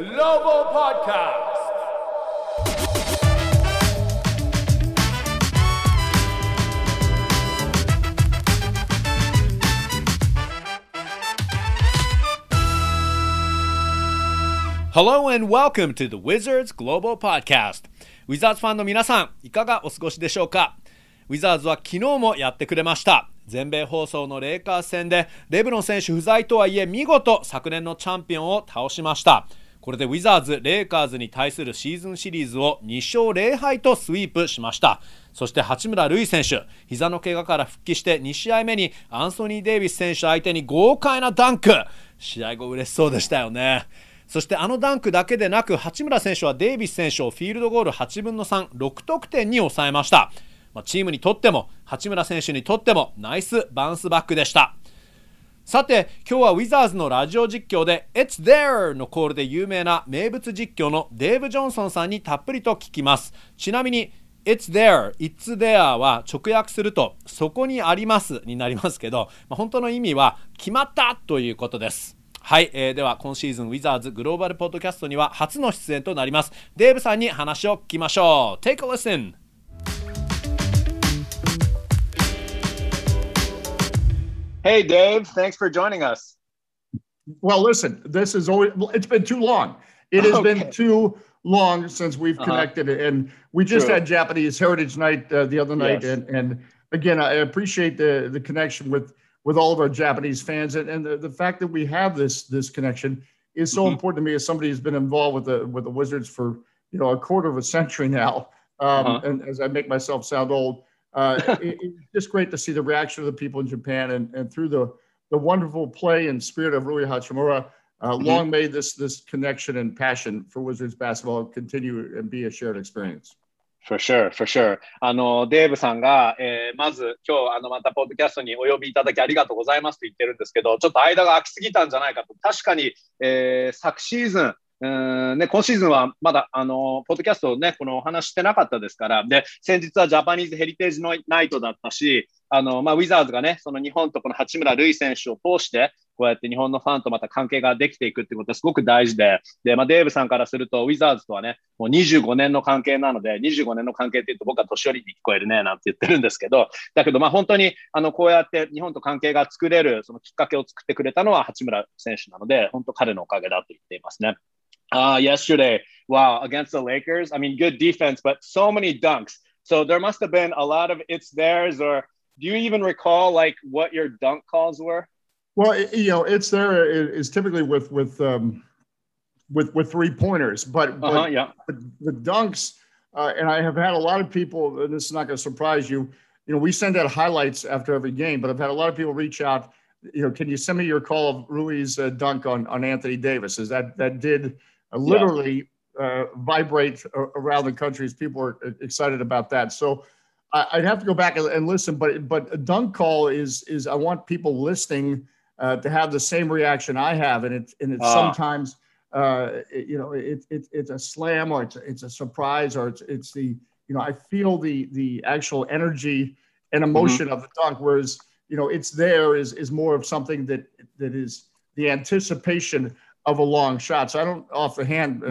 Global Podcast. Hello and welcome to the Wizards Global Podcast. ウィザーズファンの皆さん、いかがお過ごしでしょうか？ウィザーズは昨日もやってくれました。全米放送のレイカーズ戦で、レブロン選手不在とはいえ、見事昨年のチャンピオンを倒しました。これでウィザーズ、レイカーズに対するシーズンシリーズを2勝0敗とスイープしました。そして八村塁選手、膝の怪我から復帰して2試合目にアンソニー・デイビス選手相手に豪快なダンク。試合後嬉しそうでしたよね。そしてあのダンクだけでなく八村選手はデイビス選手をフィールドゴール8分の36得点に抑えました、まあ、チームにとっても八村選手にとってもナイスバウンスバックでしたさて今日はウィザーズのラジオ実況で「It's there!」のコールで有名な名物実況のデーブ・ジョンソンさんにたっぷりと聞きます。ちなみに It's there, it's there は直訳するとそこにありますになりますけど、まあ、本当の意味は決まったということです。はい、えー、では今シーズンウィザーズグローバルポッドキャストには初の出演となります。デーブさんに話を聞きましょう。Take a listen Hey Dave, thanks for joining us. Well, listen, this is always it's been too long. It has okay. been too long since we've uh-huh. connected and we just True. had Japanese Heritage Night uh, the other night yes. and and again I appreciate the the connection with with all of our Japanese fans. And, and the, the fact that we have this this connection is so mm-hmm. important to me as somebody who's been involved with the with the Wizards for you know a quarter of a century now. Um, uh-huh. And as I make myself sound old, uh, it, it's just great to see the reaction of the people in Japan and, and through the the wonderful play and spirit of Rui Hachimura. Uh, mm-hmm. Long may this this connection and passion for Wizards basketball continue and be a shared experience. For sure, for sure. あの、デーブさんが、えー、まず今日、あの、またポッドキャストにお呼びいただきありがとうございますと言ってるんですけど、ちょっと間が空きすぎたんじゃないかと。確かに、えー、昨シーズン、 うんね、今シーズンはまだ、あの、ポッドキャストをね、このお話してなかったですから、で、先日はジャパニーズヘリテージのナイトだったし、あの、まあ、ウィザーズがね、その日本とこの八村塁選手を通して、こうやって日本のファンとまた関係ができていくってことはすごく大事で、で、まあ、デーブさんからすると、ウィザーズとはね、もう25年の関係なので、25年の関係って言うと僕は年寄りに聞こえるね、なんて言ってるんですけど、だけど、まあ、本当に、あの、こうやって日本と関係が作れる、そのきっかけを作ってくれたのは八村選手なので、本当彼のおかげだと言っていますね。Uh, yesterday, wow, against the Lakers. I mean, good defense, but so many dunks. So there must have been a lot of it's theirs or do you even recall like what your dunk calls were? Well, you know, it's there is typically with with um, with with three pointers, but, but, uh-huh, yeah. but the dunks, uh, and I have had a lot of people. And this is not going to surprise you. You know, we send out highlights after every game, but I've had a lot of people reach out. You know, can you send me your call of Rui's uh, dunk on on Anthony Davis? Is that that did literally yeah. Uh, vibrate around the country as people are excited about that. So I'd have to go back and listen, but but a dunk call is is I want people listening uh, to have the same reaction I have, and it's and it's uh. sometimes uh, it, you know it, it, it's a slam or it's a, it's a surprise or it's it's the you know I feel the the actual energy and emotion mm-hmm. of the dunk, whereas you know it's there is is more of something that that is the anticipation of a long shot. So I don't off the hand uh,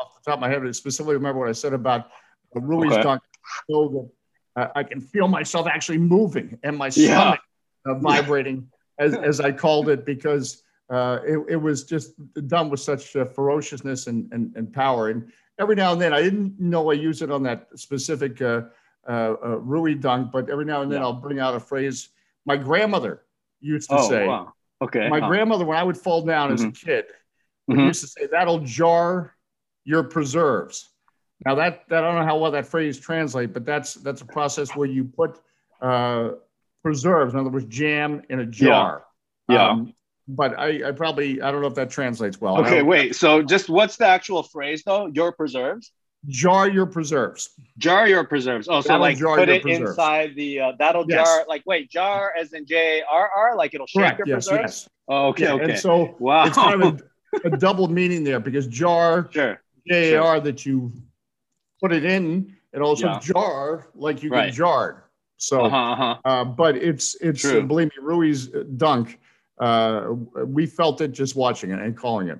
off the top of my head specifically remember what I said about Rui's okay. dunk. So that uh, I can feel myself actually moving and my stomach yeah. uh, vibrating, as, as I called it, because uh, it, it, was just done with such uh, ferociousness and, and, and, power. And every now and then, I didn't know I use it on that specific uh, uh, Rui dunk, but every now and then yeah. I'll bring out a phrase my grandmother used to oh, say. Wow. Okay. My huh. grandmother, when I would fall down mm-hmm. as a mm-hmm. kid, mm-hmm. used to say, That'll jar your preserves. Now that, that I don't know how well that phrase translates, but that's that's a process where you put uh, preserves, in other words, jam in a jar. Yeah. yeah. Um, but I, I probably I don't know if that translates well. Okay, wait. So just what's the actual phrase though? Your preserves. Jar your preserves. Jar your preserves. Oh, so that'll like put it preserves. inside the uh, that'll yes. jar like wait jar as in J R R like it'll shake Correct. your yes, preserves. Yes. Oh, okay. Yeah, okay. And so wow. it's kind of a, a double meaning there because jar sure. J A R sure. that you put it in and also yeah. jar like you right. get jarred. So, uh-huh, uh-huh. Uh, but it's it's uh, believe me, Rui's dunk. Uh, we felt it just watching it and calling it.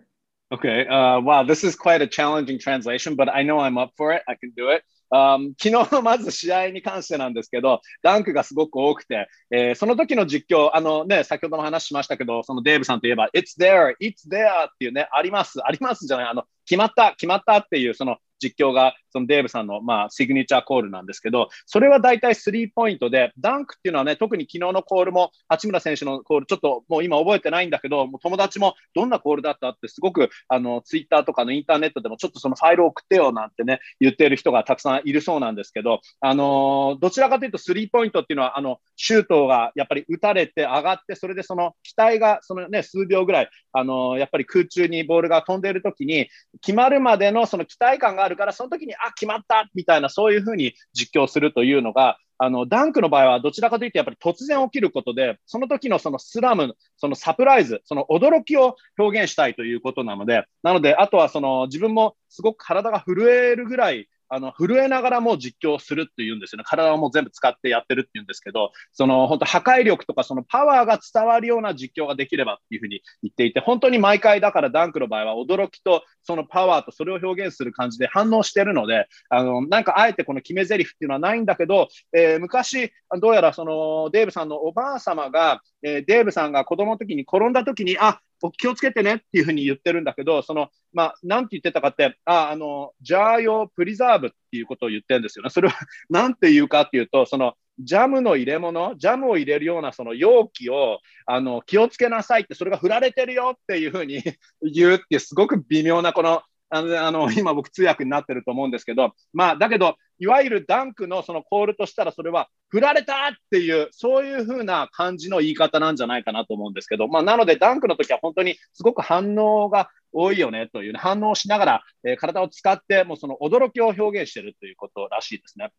Okay. Uh, wow, this is quite a challenging translation, but I know I'm up for it. I can do it. Um, 昨日のまず試合に関してなんですけど、ダンクがすごく多くて、えー、その時の実況、あのね、先ほども話しましたけど、そのデーブさんといえば、It's there, it's there っていうね、あります、ありますじゃない、あの、決まった、決まったっていう、その実況がそのデーブさんの、まあ、シグニチャーコールなんですけど、それは大体スリーポイントで、ダンクっていうのはね、特に昨日のコールも、八村選手のコール、ちょっともう今覚えてないんだけど、もう友達もどんなコールだったって、すごくあのツイッターとかのインターネットでも、ちょっとそのファイルを送ってよなんてね、言っている人がたくさんいるそうなんですけど、あのどちらかというと、スリーポイントっていうのは、あのシュートがやっぱり打たれて上がって、それでその機体がその、ね、数秒ぐらい、あのやっぱり空中にボールが飛んでいるときに、決まるまでのその期待感があるから、その時に、あ、決まったみたいな、そういうふうに実況するというのが、あの、ダンクの場合はどちらかというとやっぱり突然起きることで、その時のそのスラム、そのサプライズ、その驚きを表現したいということなので、なので、あとはその自分もすごく体が震えるぐらい、あの、震えながらも実況するっていうんですよね。体をもう全部使ってやってるっていうんですけど、その本当破壊力とかそのパワーが伝わるような実況ができればっていうふうに言っていて、本当に毎回だからダンクの場合は驚きとそのパワーとそれを表現する感じで反応してるので、あの、なんかあえてこの決め台詞っていうのはないんだけど、えー、昔、どうやらそのデーブさんのおばあ様が、えー、デーブさんが子供の時に転んだ時に、あ、気をつけてねっていうふうに言ってるんだけど、その、まあ、なんて言ってたかって、あ、あの、ジャー用プリザーブっていうことを言ってるんですよね。それは、なんて言うかっていうと、その、ジャムの入れ物、ジャムを入れるようなその容器を、あの、気をつけなさいって、それが振られてるよっていうふうに 言うって、すごく微妙なこの、あの、あ の今僕通訳になってると思うんですけど、まあ、だけど、いわゆるダンクのそのコールとしたら、それは振られたっていう、そういう風な感じの言い方なんじゃないかなと思うんですけど、まあ、なのでダンクの時は本当にすごく反応が多いよねという、ね、反応しながら、えー、体を使って、もうその驚きを表現してるということらしいですね。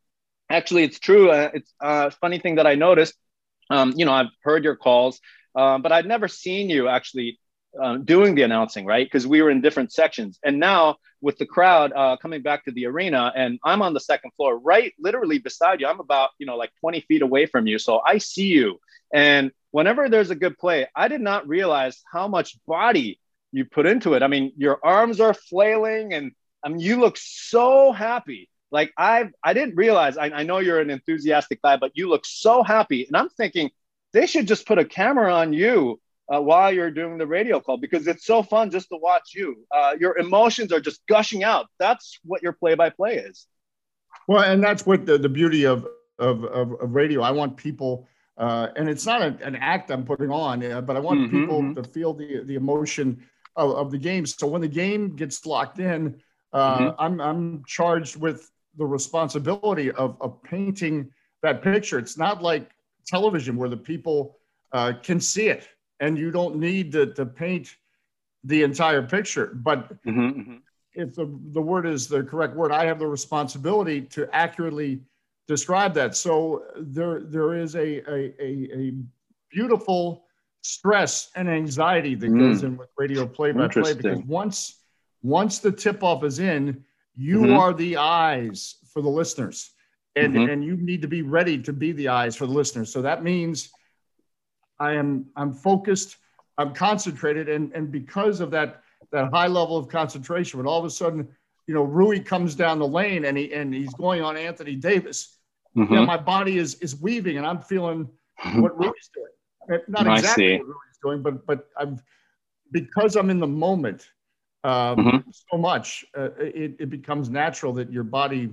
Actually, it's true. It's a funny thing that I noticed. Um, you know, I've heard your calls, uh, but I'd never seen you actually uh, doing the announcing, right? Because we were in different sections. And now with the crowd uh, coming back to the arena, and I'm on the second floor, right, literally beside you. I'm about, you know, like 20 feet away from you. So I see you. And whenever there's a good play, I did not realize how much body you put into it. I mean, your arms are flailing, and I mean, you look so happy. Like I, I didn't realize. I, I know you're an enthusiastic guy, but you look so happy, and I'm thinking they should just put a camera on you uh, while you're doing the radio call because it's so fun just to watch you. Uh, your emotions are just gushing out. That's what your play-by-play is. Well, and that's what the, the beauty of, of, of, of radio. I want people, uh, and it's not a, an act I'm putting on, uh, but I want mm-hmm, people mm-hmm. to feel the, the emotion of, of, the game. So when the game gets locked in, uh, mm-hmm. I'm, I'm charged with the responsibility of, of painting that picture. It's not like television where the people uh, can see it and you don't need to, to paint the entire picture. But mm-hmm, mm-hmm. if the, the word is the correct word, I have the responsibility to accurately describe that. So there there is a a, a, a beautiful stress and anxiety that mm. goes in with radio play by play because once once the tip off is in, you mm-hmm. are the eyes for the listeners. And, mm-hmm. and you need to be ready to be the eyes for the listeners. So that means I am I'm focused, I'm concentrated, and and because of that that high level of concentration, when all of a sudden, you know, Rui comes down the lane and he and he's going on Anthony Davis, mm-hmm. you know, my body is is weaving and I'm feeling what Rui's doing. Not exactly what Rui's doing, but but I'm because I'm in the moment um, mm-hmm. so much, uh, it, it becomes natural that your body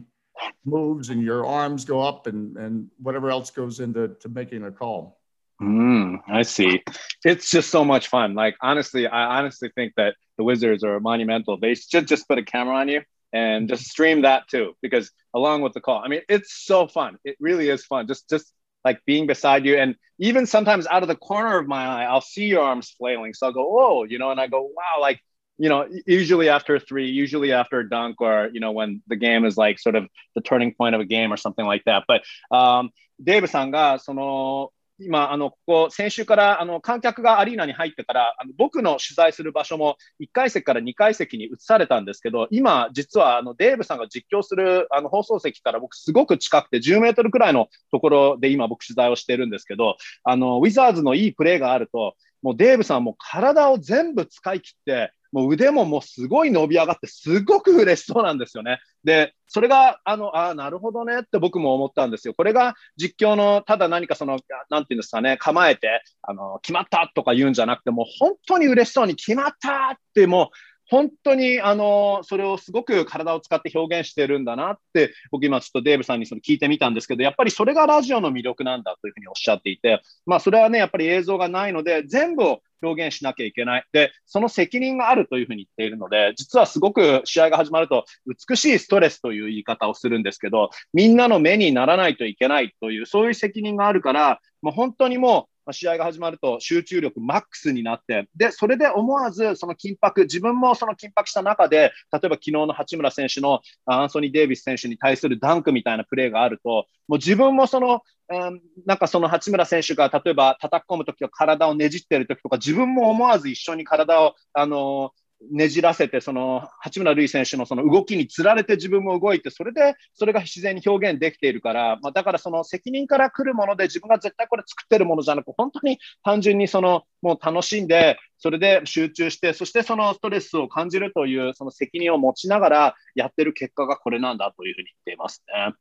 moves and your arms go up and and whatever else goes into to making a call. Mm, I see. It's just so much fun. Like honestly, I honestly think that the Wizards are monumental. They should just put a camera on you and just stream that too, because along with the call, I mean, it's so fun. It really is fun. Just just like being beside you, and even sometimes out of the corner of my eye, I'll see your arms flailing. So I'll go, oh, you know, and I go, wow, like you know, usually after three, usually after a dunk, or you know, when the game is like sort of the turning point of a game or something like that. But um, デーブさんがその 今、あの、ここ、先週から、あの、観客がアリーナに入ってから、あの僕の取材する場所も1階席から2階席に移されたんですけど、今、実は、あの、デーブさんが実況する、あの、放送席から僕すごく近くて、10メートルくらいのところで今僕取材をしてるんですけど、あの、ウィザーズのいいプレーがあると、もうデーブさんも体を全部使い切って、もう腕ももうすごい伸び上がって、すごく嬉しそうなんですよね。で、それが、あの、ああなるほどねって僕も思ったんですよ。これが実況の、ただ何かその、なんていうんですかね、構えて、あの、決まったとか言うんじゃなくて、もう本当に嬉しそうに決まったってもう、本当に、あの、それをすごく体を使って表現してるんだなって、僕今ちょっとデーブさんにその聞いてみたんですけど、やっぱりそれがラジオの魅力なんだというふうにおっしゃっていて、まあそれはね、やっぱり映像がないので、全部を表現しなきゃいけない。で、その責任があるというふうに言っているので、実はすごく試合が始まると、美しいストレスという言い方をするんですけど、みんなの目にならないといけないという、そういう責任があるから、もう本当にもう、試合が始まると集中力マックスになって、で、それで思わずその緊迫、自分もその緊迫した中で、例えば昨日の八村選手のアンソニー・デイビス選手に対するダンクみたいなプレーがあると、もう自分もその、うん、なんかその八村選手が例えば叩き込むときは体をねじってるときとか、自分も思わず一緒に体を、あのーねじらせて、その八村塁選手のその動きにつられて自分も動いて、それでそれが自然に表現できているから、まあ、だからその責任から来るもので、自分が絶対これ作ってるものじゃなく、本当に単純にそのもう楽しんで、それで集中して、そしてそのストレスを感じるというその責任を持ちながらやってる結果がこれなんだというふうに言っていますね。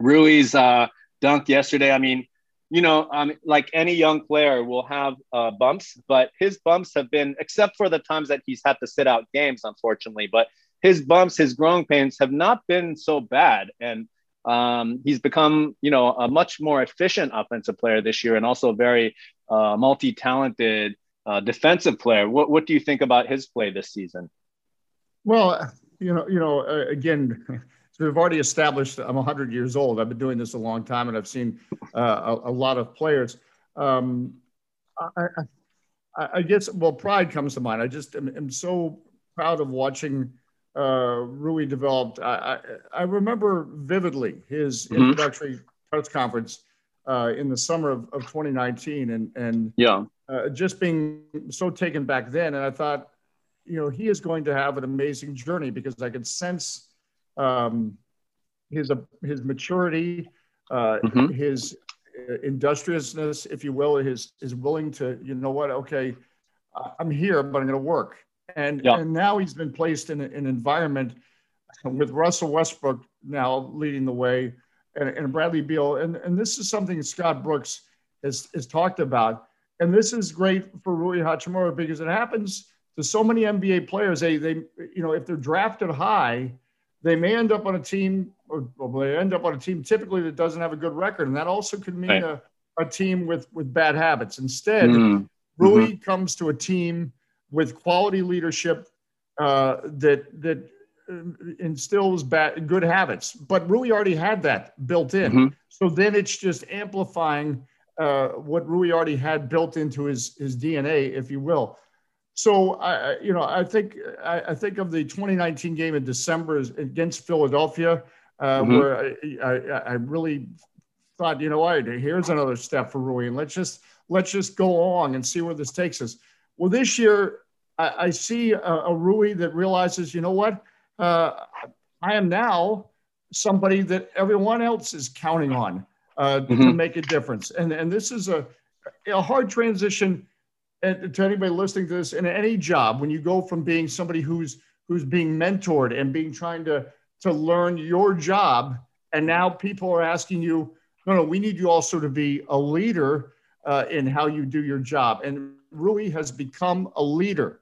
Rui's、uh, dunk yesterday, I mean, you know, um, like any young player will have uh, bumps, but his bumps have been, except for the times that he's had to sit out games, unfortunately, but his bumps, his growing pains have not been so bad. And um, he's become, you know, a much more efficient offensive player this year and also very uh, multi talented uh, defensive player. What, what do you think about his play this season? Well, you know, you know, uh, again, so we've already established I'm 100 years old. I've been doing this a long time, and I've seen uh, a, a, lot of players. Um, I, I, I, guess well, pride comes to mind. I just am, am so proud of watching uh, Rui develop. I, I, remember vividly his mm-hmm. introductory press conference uh, in the summer of, of 2019, and and yeah, uh, just being so taken back then. And I thought, you know, he is going to have an amazing journey because I could sense um, his uh, his maturity, uh, mm-hmm. his uh, industriousness, if you will, his is willing to you know what okay, I'm here, but I'm going to work. And yeah. and now he's been placed in, an environment with Russell Westbrook now leading the way, and, and Bradley Beal, and and this is something Scott Brooks has has talked about, and this is great for Rui Hachimura because it happens to so many NBA players. They they you know if they're drafted high they may end up on a team, or, they end up on a team typically that doesn't have a good record, and that also could mean right. a, a team with with bad habits. Instead, mm-hmm. Rui mm-hmm. comes to a team with quality leadership uh, that that uh, instills bad good habits. But Rui already had that built in, mm-hmm. so then it's just amplifying uh, what Rui already had built into his his DNA, if you will. So I, you know, I think I, I, think of the 2019 game in December against Philadelphia, uh, mm-hmm. where I, I, I, really thought, you know what, here's another step for Rui, and let's just let's just go along and see where this takes us. Well, this year I, see a, a, Rui that realizes, you know what, uh, I am now somebody that everyone else is counting on uh, mm-hmm. to make a difference, and and this is a a hard transition and to anybody listening to this in any job, when you go from being somebody who's who's being mentored and being trying to to learn your job, and now people are asking you, no, no, we need you also to be a leader uh, in how you do your job. And Rui has become a leader,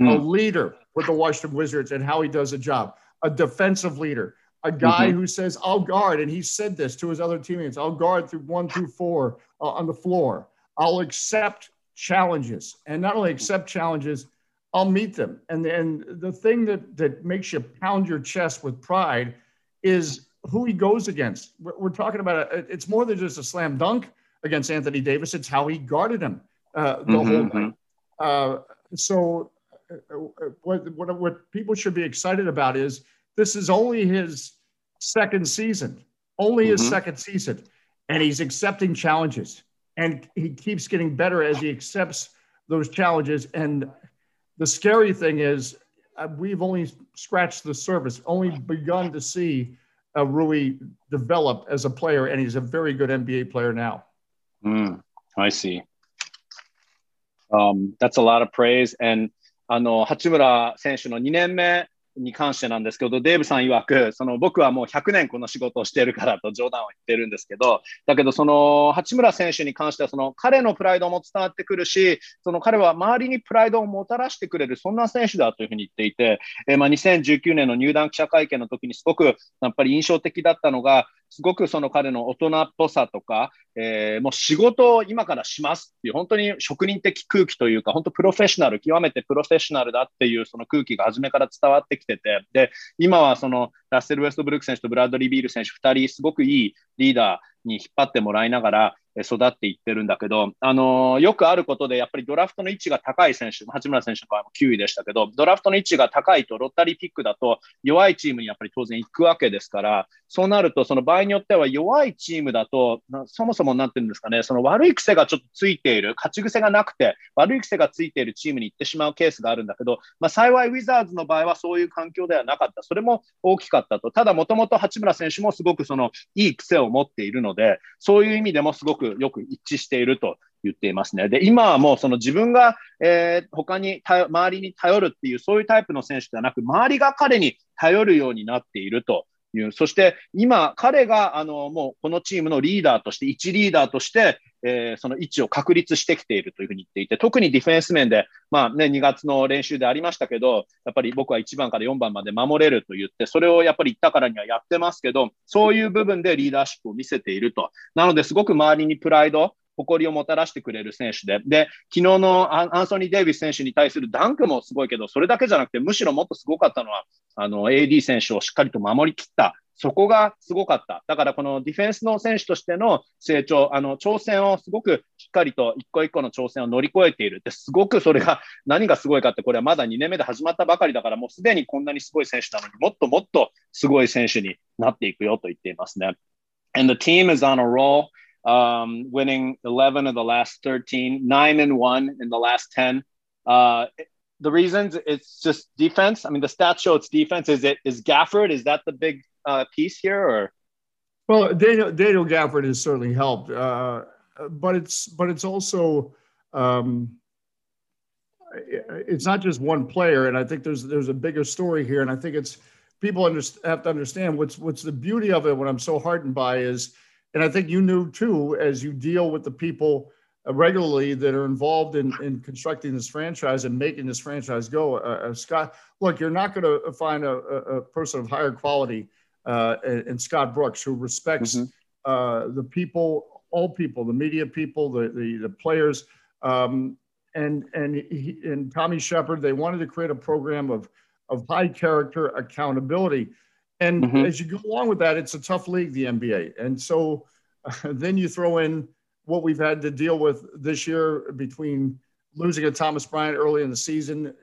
mm. a leader with the Washington Wizards and how he does a job, a defensive leader, a guy mm-hmm. who says, I'll guard. And he said this to his other teammates I'll guard through one through four uh, on the floor. I'll accept challenges and not only accept challenges, I'll meet them. And and the thing that that makes you pound your chest with pride is who he goes against. We're, we're talking about a, it's more than just a slam dunk against Anthony Davis. It's how he guarded him uh, the mm-hmm. whole night. Uh, so uh, what, what what people should be excited about is this is only his second season, only his mm-hmm. second season, and he's accepting challenges and he keeps getting better as he accepts those challenges. And the scary thing is, uh, we've only scratched the surface, only begun to see uh, Rui develop as a player, and he's a very good NBA player now. Mm, I see. Um, that's a lot of praise, and あの、八村選手の2年目 に関してなんですけど、デーブさん曰く、その僕はもう100年この仕事をしているからと冗談を言ってるんですけど、だけどその八村選手に関してはその彼のプライドも伝わってくるし、その彼は周りにプライドをもたらしてくれる、そんな選手だというふうに言っていて、えー、まあ2019年の入団記者会見の時にすごくやっぱり印象的だったのが、すごくその彼の大人っぽさとか、えー、もう仕事を今からしますっていう、本当に職人的空気というか、本当プロフェッショナル、極めてプロフェッショナルだっていうその空気が初めから伝わってきてて、で、今はそのラッセル・ウェストブルック選手とブラッドリー・ビール選手2人、すごくいいリーダー、に引っ張ってもらいながら育っていってるんだけど、あのー、よくあることで、やっぱりドラフトの位置が高い選手、八村選手の場合も9位でしたけど、ドラフトの位置が高いと、ロッタリーピックだと、弱いチームにやっぱり当然行くわけですから、そうなると、その場合によっては弱いチームだと、そもそもなんていうんですかね、その悪い癖がちょっとついている、勝ち癖がなくて、悪い癖がついているチームに行ってしまうケースがあるんだけど、まあ、幸いウィザーズの場合はそういう環境ではなかった。それも大きかったと。ただ、もともと八村選手もすごくそのいい癖を持っているので、そういう意味でもすごくよく一致していると言っていますね。で、今はもうその自分が、えー、他に周りに頼るっていうそういうタイプの選手ではなく、周りが彼に頼るようになっているという。そして今、彼があのもうこのチームのリーダーとして、一リーダーとして、えー、その位置を確立してきているというふうに言っていて、特にディフェンス面で、まあね、2月の練習でありましたけど、やっぱり僕は1番から4番まで守れると言って、それをやっぱり言ったからにはやってますけど、そういう部分でリーダーシップを見せていると。なので、すごく周りにプライド、誇りをもたらしてくれる選手で、で、昨日のアンソニー・デイビス選手に対するダンクもすごいけど、それだけじゃなくて、むしろもっとすごかったのは、あの、AD 選手をしっかりと守りきったそこがすごかった。だからこのディフェンスの選手としての成長、あの挑戦をすごくしっかりと一個一個の挑戦を乗り越えている。ですごくそれが何がすごいかって、これはまだ2年目で始まったばかりだから、もうすでにこんなにすごい選手なのにもっともっとすごい選手になっていくよと言っていますね。And the team is on a roll, um, winning 11 of the last 13, 9 and 1 in the last 10. Uh, the reasons it's just defense. I mean, the stats show it's defense. Is it is Gafford? Is that the big uh, piece here, or? Well, Daniel, Daniel Gafford has certainly helped, uh, but it's but it's also um, it's not just one player, and I think there's there's a bigger story here, and I think it's people under, have to understand what's what's the beauty of it. What I'm so heartened by is, and I think you knew too, as you deal with the people uh, regularly that are involved in, in constructing this franchise and making this franchise go. Uh, uh, Scott, look, you're not going to find a, a, person of higher quality uh, and, Scott Brooks, who respects mm-hmm. uh, the people, all people, the media people, the the, the players, um, and and he, and Tommy Sheppard. They wanted to create a program of of high character accountability, and mm-hmm. as you go along with that, it's a tough league, the NBA, and so uh, then you throw in what we've had to deal with this year between losing a Thomas Bryant early in the season,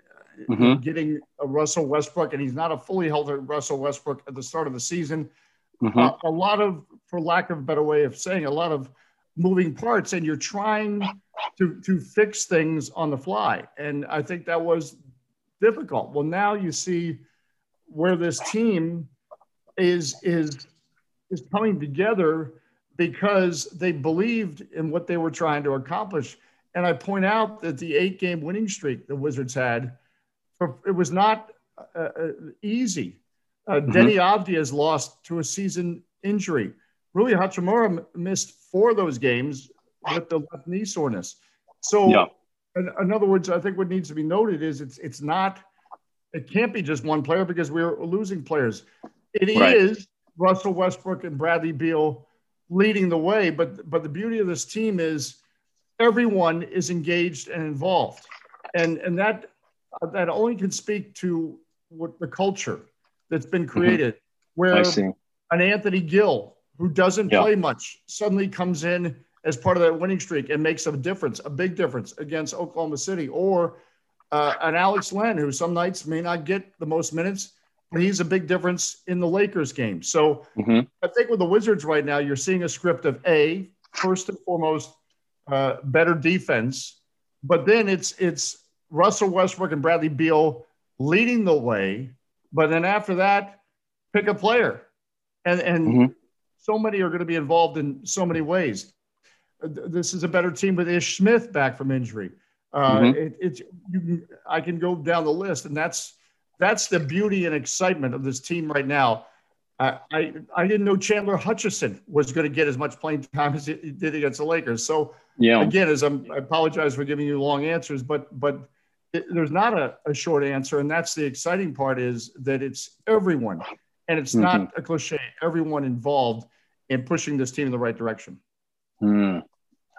mm-hmm. getting a Russell Westbrook, and he's not a fully healthy Russell Westbrook at the start of the season. Mm-hmm. Uh, a lot of, for lack of a better way of saying, a lot of moving parts, and you're trying to to fix things on the fly. And I think that was difficult. Well, now you see where this team is is is coming together because they believed in what they were trying to accomplish. And I point out that the eight game winning streak the Wizards had it was not uh, uh, easy. Uh, mm-hmm. Deni Avdija's lost to a season injury. Rui Hachimura missed four of those games with the left knee soreness. So, yeah. in, in, other words, I think what needs to be noted is it's it's not it can't be just one player because we're losing players. It right. is Russell Westbrook and Bradley Beal leading the way, but but the beauty of this team is everyone is engaged and involved, and and that that only can speak to what the culture that's been mm-hmm. created, mm-hmm. where an Anthony Gill who doesn't yeah. play much suddenly comes in as part of that winning streak and makes a difference, a big difference against Oklahoma City, or uh, an Alex Len who some nights may not get the most minutes, but he's a big difference in the Lakers game. So mm-hmm. I think with the Wizards right now, you're seeing a script of a first and foremost uh, better defense, but then it's it's Russell Westbrook and Bradley Beal leading the way, but then after that, pick a player, and and mm-hmm. so many are going to be involved in so many ways. This is a better team with Ish Smith back from injury. Uh, mm-hmm. it, it's you can, I can go down the list, and that's that's the beauty and excitement of this team right now. I, I, I didn't know Chandler Hutchison was going to get as much playing time as he did against the Lakers. So yeah, again, as I'm, I apologize for giving you long answers, but but it, there's not a, a, short answer, and that's the exciting part is that it's everyone, and it's mm-hmm. not a cliche. Everyone involved in pushing this team in the right direction. う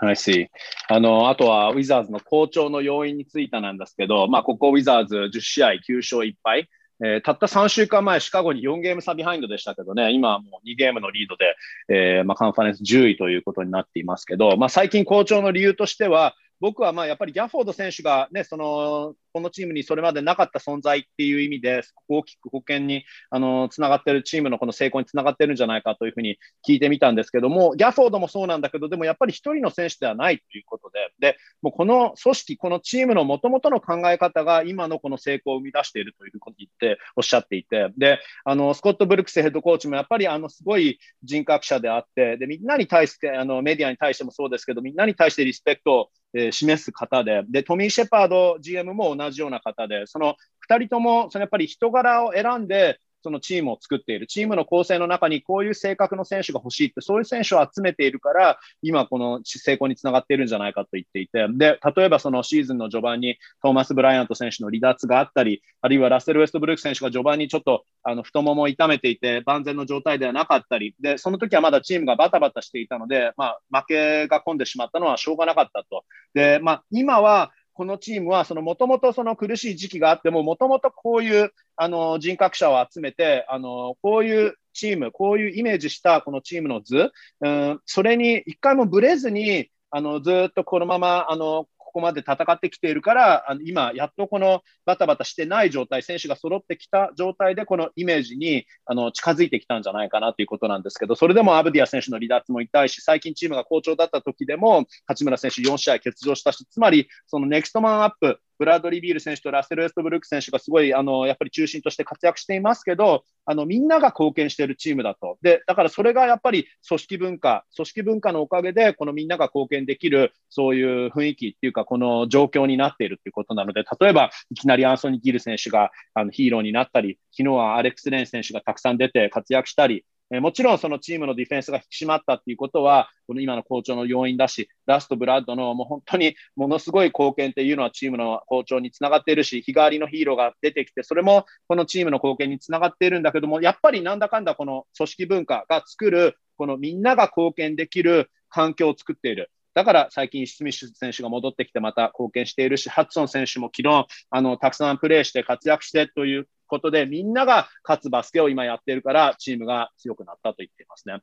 I see.。あの、あとは、ウィザーズの好調の要因についてなんですけど、まあ、ここウィザーズ10試合9勝1敗。えー、たった3週間前、シカゴに4ゲーム差ビハインドでしたけどね、今はもう2ゲームのリードで、えーまあ、カンファレンス10位ということになっていますけど、まあ、最近好調の理由としては、僕はまあやっぱりギャフォード選手が、ね、そのこのチームにそれまでなかった存在っていう意味で、大きく保険にあのつながってるチームのこの成功につながってるんじゃないかというふうに聞いてみたんですけども、ギャフォードもそうなんだけど、でもやっぱり一人の選手ではないということで、でもうこの組織、このチームのもともとの考え方が今のこの成功を生み出しているということを言っておっしゃっていて、であのスコット・ブルックスヘッドコーチもやっぱりあのすごい人格者であって、でみんなに対してあのメディアに対してもそうですけど、みんなに対してリスペクトをえー、示す方でで、トミー・シェパード GM も同じような方で、その2人ともそのやっぱり人柄を選んで、そのチームを作っている。チームの構成の中にこういう性格の選手が欲しいって、そういう選手を集めているから、今この成功につながっているんじゃないかと言っていて、で、例えばそのシーズンの序盤にトーマス・ブライアント選手の離脱があったり、あるいはラッセル・ウェストブルック選手が序盤にちょっとあの太ももを痛めていて、万全の状態ではなかったり、で、その時はまだチームがバタバタしていたので、まあ、負けが込んでしまったのはしょうがなかったと。で、まあ、今は、このチームは、もともと苦しい時期があっても、もともとこういうあの人格者を集めて、あのこういうチーム、こういうイメージしたこのチームの図、うん、それに一回もぶれずに、あのずっとこのままあのここまで戦ってきているから、あの今、やっとこのバタバタしてない状態、選手が揃ってきた状態で、このイメージにあの近づいてきたんじゃないかなということなんですけど、それでもアブディア選手の離脱も痛いし、最近チームが好調だった時でも、八村選手4試合欠場したし、つまり、そのネクストマンアップ、ブラッドリー・ビール選手とラッセル・ウェストブルック選手がすごいあのやっぱり中心として活躍していますけど、あのみんなが貢献しているチームだと。で、だからそれがやっぱり組織文化、組織文化のおかげで、このみんなが貢献できる、そういう雰囲気っていうか、この状況になっているっていうことなので、例えば、いきなりアンソニー・ギル選手があのヒーローになったり、昨日はアレックス・レーン選手がたくさん出て活躍したり、えもちろんそのチームのディフェンスが引き締まったっていうことは、この今の好調の要因だし、ラスト、ブラッドのもう本当にものすごい貢献っていうのはチームの好調につながっているし、日替わりのヒーローが出てきて、それもこのチームの貢献につながっているんだけども、やっぱりなんだかんだこの組織文化が作る、このみんなが貢献できる環境を作っている。だから最近、スミス選手が戻ってきてまた貢献しているし、ハッソン選手も昨日あのたくさんプレーして活躍してということで、みんなが勝つバスケを今やってるから、チームが強くなったと言っていますね。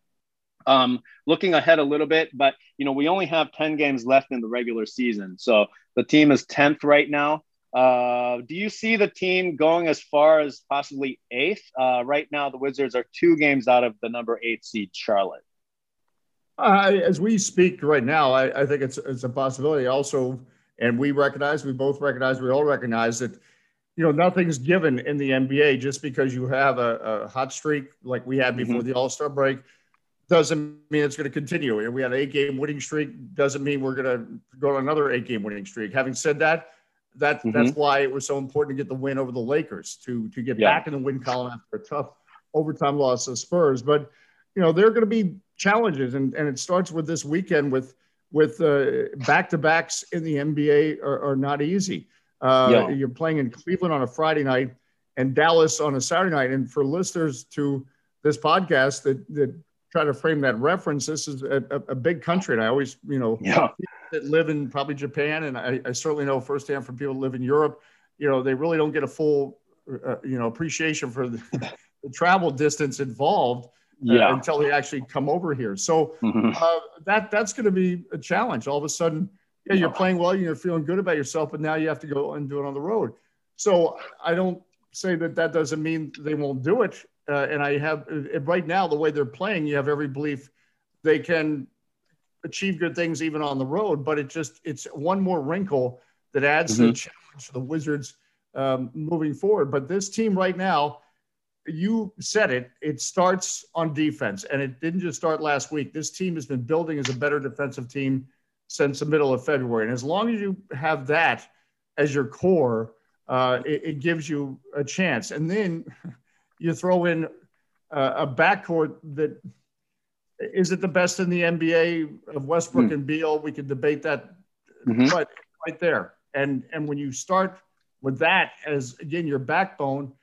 Um, looking ahead a little bit, but you know we only have 10 games left in the regular season, so the team is 10th right now. Uh, do you see the team going as far as possibly eighth? Uh, right now, the Wizards are two games out of the number eight seed, Charlotte. Uh, as we speak right now, I, I, think it's it's a possibility. Also, and we recognize, we both recognize, we all recognize that you know, nothing's given in the NBA just because you have a, a hot streak like we had before mm-hmm. the All Star break doesn't mean it's going to continue. And we had an eight game winning streak doesn't mean we're going to go on another eight game winning streak. Having said that, that mm-hmm. that's why it was so important to get the win over the Lakers to to get yeah. back in the win column after a tough overtime loss to Spurs. But you know, there are going to be challenges, and and it starts with this weekend with with back to backs in the NBA are, are not easy. Uh, yeah. You're playing in Cleveland on a Friday night and Dallas on a Saturday night. And for listeners to this podcast that, that try to frame that reference, this is a, a, a big country. And I always, you know, yeah. that live in probably Japan, and I, I, certainly know firsthand from people who live in Europe, you know, they really don't get a full, uh, you know, appreciation for the, the travel distance involved. Uh, yeah. Uh, until they actually come over here. So mm-hmm. uh, that that's going to be a challenge. All of a sudden, yeah, you're playing well, you're feeling good about yourself, but now you have to go and do it on the road. So I don't say that that doesn't mean they won't do it. Uh, and I have right now the way they're playing, you have every belief they can achieve good things even on the road. But it just it's one more wrinkle that adds mm-hmm. to the mm-hmm. challenge for the Wizards um, moving forward. But this team right now, you said it, it starts on defense, and it didn't just start last week. This team has been building as a better defensive team since the middle of February. And as long as you have that as your core, uh, it, it, gives you a chance. And then you throw in uh, a backcourt that is it the best in the NBA of Westbrook mm. and Beal? We could debate that, mm-hmm. but right there. And and when you start with that as again your backbone,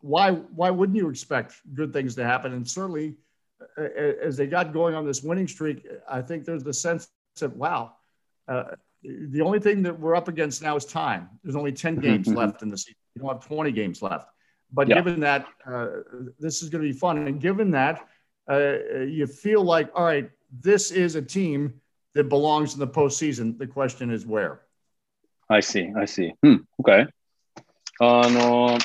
why why wouldn't you expect good things to happen? And certainly, uh, as they got going on this winning streak, I think there's the sense that wow, uh, the only thing that we're up against now is time. There's only 10 mm-hmm, games mm-hmm. left in the season. You don't have 20 games left. But yeah. given that, uh, this is going to be fun. And given that, uh, you feel like, all right, this is a team that belongs in the postseason. The question is where. I see, I see. Hmm, okay. あの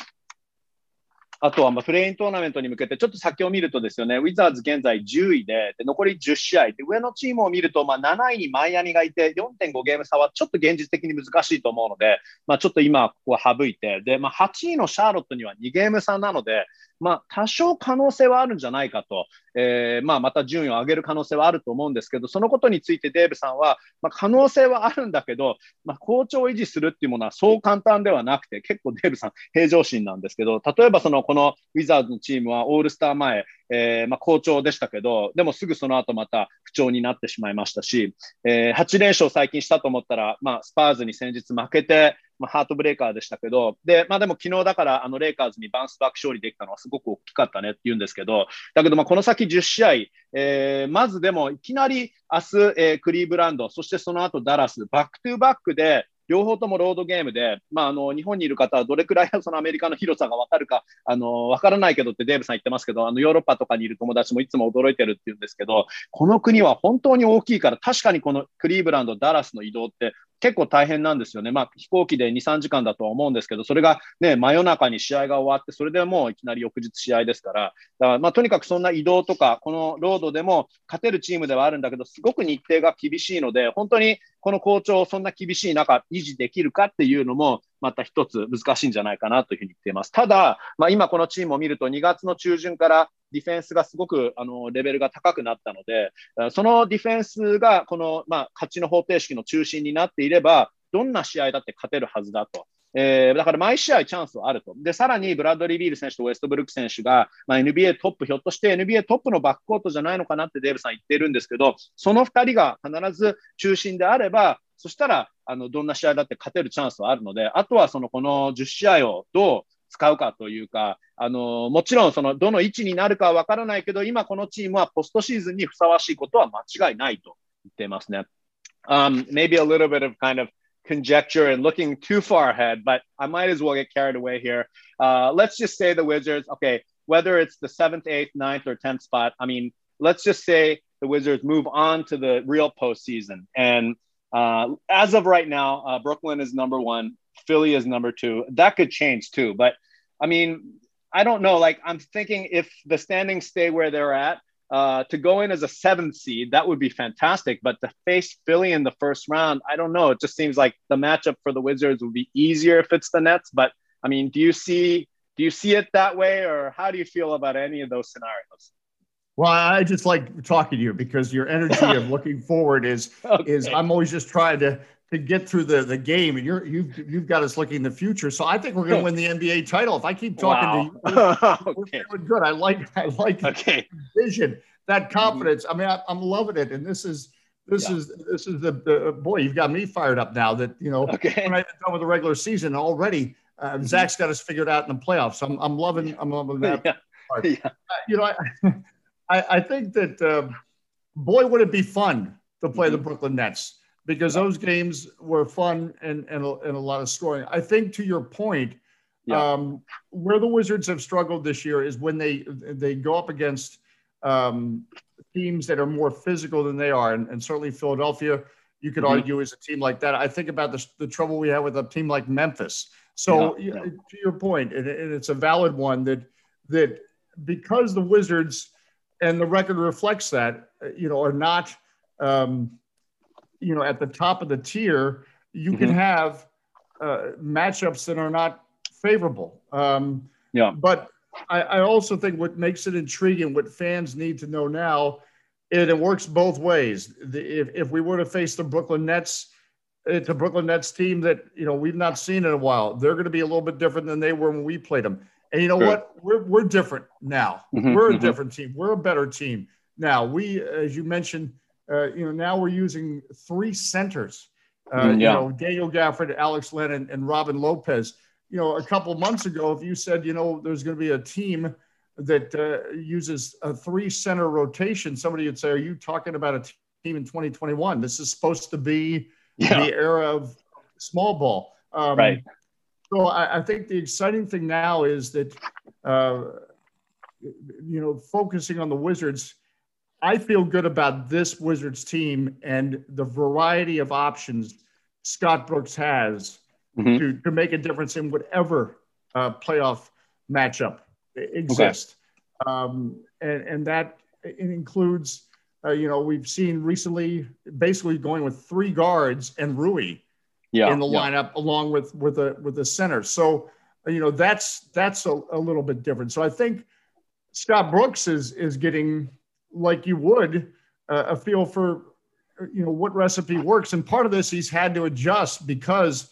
あとはまあプレイントーナメントに向けて、ちょっと先を見るとですよね、ウィザーズ現在10位で、で残り10試合。で、上のチームを見ると、まあ、7位にマイアミがいて、4.5ゲーム差はちょっと現実的に難しいと思うので、まあ、ちょっと今、ここは省いて、でまあ、8位のシャーロットには2ゲーム差なので、まあ、多少可能性はあるんじゃないかと、えーまあ、また順位を上げる可能性はあると思うんですけど、そのことについてデーブさんは、まあ、可能性はあるんだけど、まあ、好調を維持するっていうものはそう簡単ではなくて、結構デーブさん、平常心なんですけど、例えばそのこのウィザーズのチームはオールスター前、えーまあ、好調でしたけど、でもすぐその後また不調になってしまいましたし、えー、8連勝最近したと思ったら、まあ、スパーズに先日負けて、まあ、ハートブレーカーでしたけど、で、まあでも昨日だからあのレイカーズにバウンスバック勝利できたのはすごく大きかったねって言うんですけど、だけどまこの先10試合、えー、まずでもいきなり明日、えー、クリーブランド、そしてその後ダラス、バックトゥーバックで、両方ともロードゲームで、まあ、あの日本にいる方はどれくらい そのアメリカの広さが分かるかあの分からないけどってデーブさん言ってますけどあのヨーロッパとかにいる友達もいつも驚いてるって言うんですけどこの国は本当に大きいから確かにこのクリーブランド、ダラスの移動って結構大変なんですよね。まあ、飛行機で2、3時間だとは思うんですけど、それがね、真夜中に試合が終わって、それでもういきなり翌日試合ですから、だからまあ、とにかくそんな移動とか、このロードでも勝てるチームではあるんだけど、すごく日程が厳しいので、本当にこの好調をそんな厳しい中、維持できるかっていうのも、また一つ難しいんじゃないかなというふうに言っています。ただ、まあ、今このチームを見ると、2月の中旬からディフェンスがすごくあのレベルが高くなったので、そのディフェンスがこの、まあ、勝ちの方程式の中心になっていれば、どんな試合だって勝てるはずだと。えー、だから毎試合チャンスはあると。で、さらにブラッドリー・ビール選手とウェストブルック選手が、まあ、NBA トップ、ひょっとして NBA トップのバックコートじゃないのかなってデーブさん言ってるんですけど、その2人が必ず中心であれば、そしたらあのどんな試合だって勝てるチャンスはあるので、あとはそのこの10試合をどう使うかというか、あのもちろんそのどの位置になるかは分からないけど、今このチームはポストシーズンにふさわしいことは間違いないと言っていますね。Um, maybe a little bit of kind of conjecture and looking too far ahead, but I might as well get carried away here. Uh, let's just say the Wizards, okay, whether it's the seventh, eighth, ninth, or 10th spot, I mean, let's just say the Wizards move on to the real postseason. And uh, as of right now, uh, Brooklyn is number one, Philly is number two. That could change too. But I mean, I don't know. Like, I'm thinking if the standings stay where they're at, uh, to go in as a seventh seed, that would be fantastic. But to face Philly in the first round, I don't know. It just seems like the matchup for the Wizards would be easier if it's the Nets. But I mean, do you see do you see it that way, or how do you feel about any of those scenarios? Well, I just like talking to you because your energy of looking forward is okay. is I'm always just trying to to get through the, the game, and you're you've you've got us looking in the future. So I think we're going to win the NBA title. If I keep talking wow. to you, we're, okay. we're doing good. I like I like okay. vision, that mm-hmm. confidence. I mean, I, am loving it, and this is this yeah. is this is the, the, boy. You've got me fired up now. That you know, okay. when I've done with the regular season already, uh, mm-hmm. Zach's got us figured out in the playoffs. I'm I'm loving I'm loving that. yeah. Part. Yeah. Uh, you know, I I, I think that uh, boy would it be fun to play mm-hmm. the Brooklyn Nets because those games were fun and, and, a, and a lot of scoring. I think to your point, yeah. um, where the Wizards have struggled this year is when they they go up against um, teams that are more physical than they are, and, and certainly Philadelphia. You could mm-hmm. argue is a team like that. I think about the, the trouble we have with a team like Memphis. So yeah, yeah. to your point, and, and it's a valid one that that because the Wizards and the record reflects that you know are not um, you know, at the top of the tier, you mm-hmm. can have uh, matchups that are not favorable. Um, yeah. But I, I, also think what makes it intriguing, what fans need to know now, it, it works both ways. The, if, if we were to face the Brooklyn Nets, it's a Brooklyn Nets team that you know we've not seen in a while. They're going to be a little bit different than they were when we played them. And you know sure. what? We're we're different now. Mm-hmm, we're a mm-hmm. different team. We're a better team now. We, as you mentioned, uh, you know, now we're using three centers. Uh, mm, yeah. You know, Daniel Gafford, Alex Len, and, and Robin Lopez. You know, a couple months ago, if you said, you know, there's going to be a team that uh, uses a three center rotation, somebody would say, "Are you talking about a team in 2021? This is supposed to be yeah. the era of small ball." Um, right. So I, I, think the exciting thing now is that, uh, you know, focusing on the Wizards. I feel good about this Wizards team and the variety of options Scott Brooks has mm-hmm. to, to make a difference in whatever uh, playoff matchup exists. Okay. Um, and, and that includes, uh, you know, we've seen recently basically going with three guards and Rui yeah, in the yeah. lineup along with with a with the center. So, you know, that's that's a, a little bit different. So I think Scott Brooks is is getting like you would uh, a feel for you know what recipe works and part of this he's had to adjust because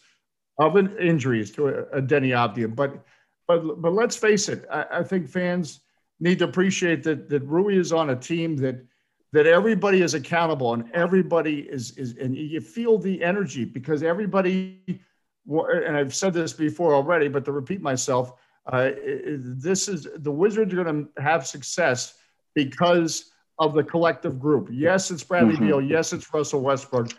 of an injuries to a, a Deni Avdija. But but but let's face it, I, I, think fans need to appreciate that that Rui is on a team that that everybody is accountable and everybody is is and you feel the energy because everybody and I've said this before already, but to repeat myself, uh, this is the Wizards are going to have success because of the collective group. Yes, it's Bradley mm-hmm. Beal. Yes, it's Russell Westbrook,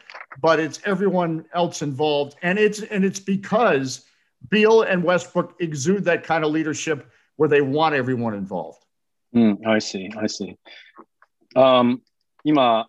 but it's everyone else involved, and it's and it's because Beal and Westbrook exude that kind of leadership where they want everyone involved. Mm, I see, I see. Um, 今、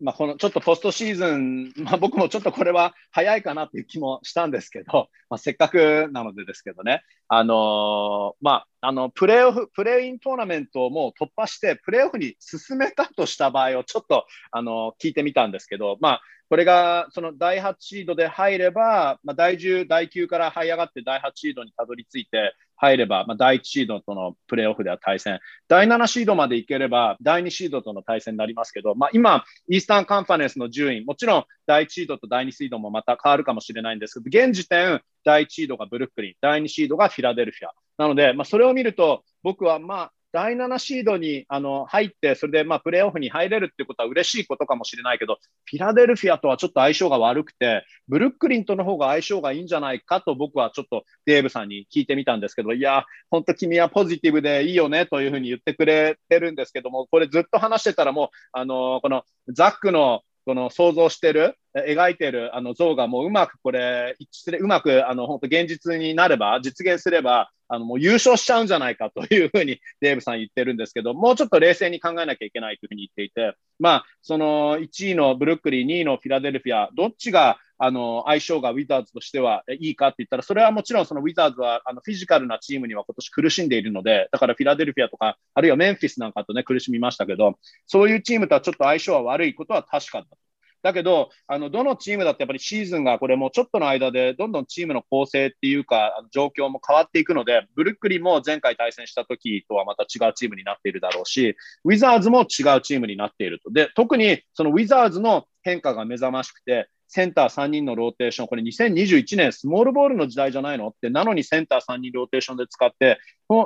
まあ、このちょっとポストシーズン、まあ、僕もちょっとこれは早いかなっていう気もしたんですけど、まあ、せっかくなのでですけどね、あのー、まあ、あのプレーオフ、プレーイントーナメントをもう突破して、プレーオフに進めたとした場合をちょっと、あのー、聞いてみたんですけど、まあ、これがその第8シードで入れば、まあ、第10、第9から這い上がって第8シードにたどり着いて入れば、まあ、第1シードとのプレーオフでは対戦、第7シードまでいければ第2シードとの対戦になりますけど、まあ、今、イースタンカンファレンスの順位、もちろん第1シードと第2シードもまた変わるかもしれないんですけど、現時点、第1シードがブルックリン、第2シードがフィラデルフィア。なので、まあ、それを見ると、僕はまあ第7シードにあの入って、それでまあプレーオフに入れるっていうことは嬉しいことかもしれないけど、フィラデルフィアとはちょっと相性が悪くて、ブルックリンとの方が相性がいいんじゃないかと僕はちょっとデーブさんに聞いてみたんですけど、いや、本当君はポジティブでいいよねというふうに言ってくれてるんですけども、これずっと話してたらもう、あのこのザックのこの想像してる、描いてるあの像がもううまくこれ、一致する、うまくあの本当現実になれば、実現すれば、あのもう優勝しちゃうんじゃないかというふうに デーブさん言ってるんですけど、もうちょっと冷静に考えなきゃいけないというふうに言っていて、まあ、その1位のブルックリン、2位のフィラデルフィア、どっちがあの相性がウィザーズとしてはいいかって言ったら、それはもちろんそのウィザーズはあのフィジカルなチームには今年苦しんでいるので、だからフィラデルフィアとか、あるいはメンフィスなんかとね、苦しみましたけど、そういうチームとはちょっと相性は悪いことは確かだと。だけど、あのどのチームだってやっぱりシーズンがこれもちょっとの間でどんどんチームの構成っていうか状況も変わっていくので、ブルックリンも前回対戦した時とはまた違うチームになっているだろうし、ウィザーズも違うチームになっていると。で、特にそのウィザーズの変化が目覚ましくて、センター3人のローテーション、これ2021年スモールボールの時代じゃないの？って、なのにセンター3人ローテーションで使って、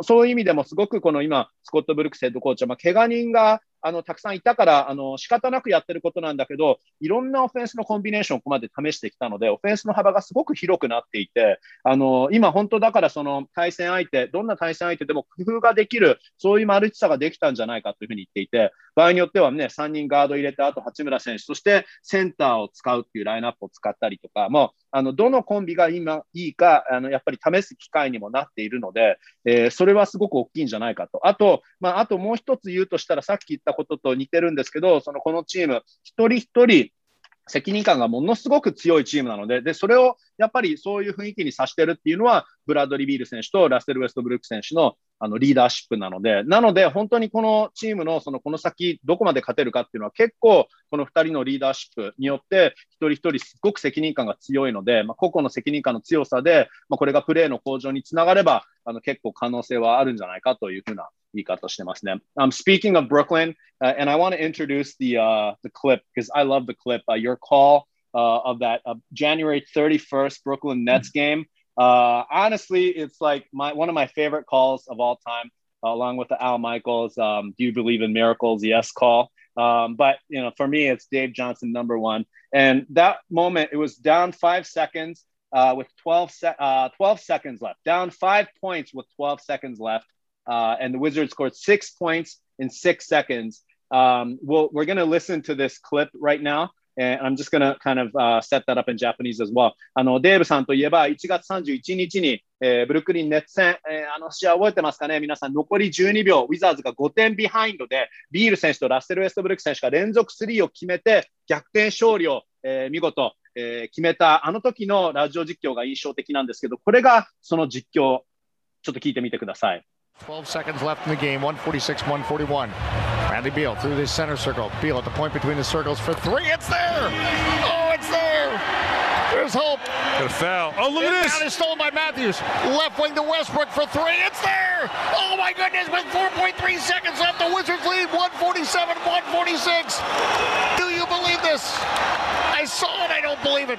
そういう意味でもすごくこの今、スコット・ブルックスヘッドコーチは、まあ、怪我人があのたくさんいたから、あの仕方なくやってることなんだけど、いろんなオフェンスのコンビネーションをここまで試してきたので、オフェンスの幅がすごく広くなっていて、あの今、本当だからその対戦相手、どんな対戦相手でも工夫ができる、そういうマルチさができたんじゃないかというふうに言っていて、場合によってはね、3人ガード入れた後、八村選手、そしてセンターを使うっていうラインナップを使ったりとか、もうあのどのコンビが今いいかあのやっぱり試す機会にもなっているので、えー、それはすごく大きいんじゃないかと。あと、まあ、あともう一つ言うとしたらさっき言ったことと似てるんですけど、そのこのチーム、一人一人責任感がものすごく強いチームなので、で、それをやっぱりそういう雰囲気にさしてるっていうのは、ブラッドリー・ビール選手とラッセル・ウェストブルック選手のあのリーダーシップなので、なので本当にこのチームのそのこの先どこまで勝てるかっていうのは結構この2人のリーダーシップによって一人一人すごく責任感が強いので、まあ、個々の責任感の強さで、まあ、これがプレーの向上につながればあの結構可能性はあるんじゃないかというふうな言い方してますね。Um, speaking of Brooklyn, uh, and I want to introduce the uh, the clip because I love the clip. Uh, your call uh, of that uh, January 31st Brooklyn Nets game. Uh, honestly, it's like my one of my favorite calls of all time, along with the Al Michaels um, "Do you believe in miracles?" Yes call. Um, but you know, for me, it's Dave Johnson number one. And that moment, it was down five seconds uh, with 12, se- uh, 12 seconds left, down five points with 12 seconds left. Uh, and the Wizards scored six points in six seconds. Um, we'll, we're going to listen to this clip right now. And I'm just going to kind of uh, set that up in Japanese as well. あの、デーブさんといえば、1月31日に、えー、ブルックリンネッツ戦、えー、あの試合覚えてますかね？皆さん、残り12秒、ウィザーズが5点ビハインドで、ビール選手とラッセル・ウェストブルック選手が連続スリーを決めて、逆転勝利を、えー、見事、えー、決めた、あの時のラジオ実況が印象的なんですけど、これがその実況、ちょっと聞いてみてください。12 seconds left in the game, 146, 141. Bradley Beal through the center circle. Beal at the point between the circles for three. It's there! Oh, it's there! There's hope. Got a foul. Oh, look at this. Down is stolen by Matthews. Left wing to Westbrook for three. It's there! Oh, my goodness. With 4.3 seconds left, the Wizards lead 147 146. Do you believe this? I saw it. I don't believe it.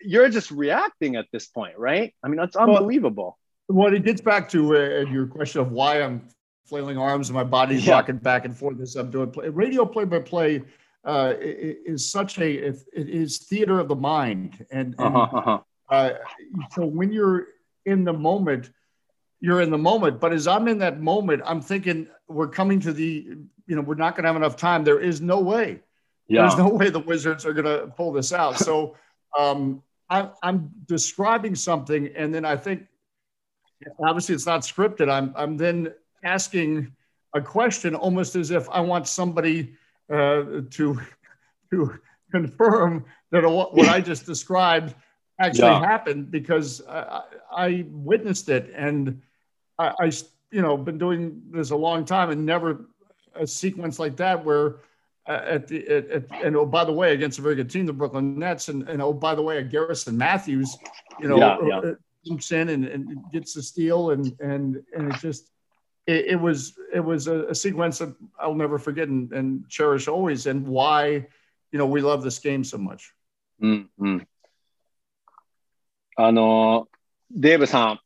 You're just reacting at this point, right? I mean, that's unbelievable. Well, it gets back to uh, your question of why I'm flailing arms and my body's yeah. rocking back and forth as I'm doing play. Radio play by play uh, is such a it is theater of the mind, and, and uh-huh, uh-huh. Uh, so when you're in the moment, you're in the moment. But as I'm in that moment, I'm thinking we're coming to the you know we're not going to have enough time. There is no way. Yeah. There's no way the Wizards are going to pull this out. So um, I, I'm describing something, and then I think obviously it's not scripted. I'm I'm then asking a question almost as if I want somebody uh, to to confirm that what I just described actually yeah. happened because I, I, witnessed it and I, I, you know been doing this a long time and never a sequence like that where uh, at the at, at, and oh by the way against a very good team the Brooklyn Nets and, and oh by the way a Garrison Matthews you know yeah, yeah. Uh, jumps in and, and gets the steal and and and it just it, it was it was a, a, sequence that I'll never forget and, and, cherish always and why you know we love this game so much. うんうんあのデーブさん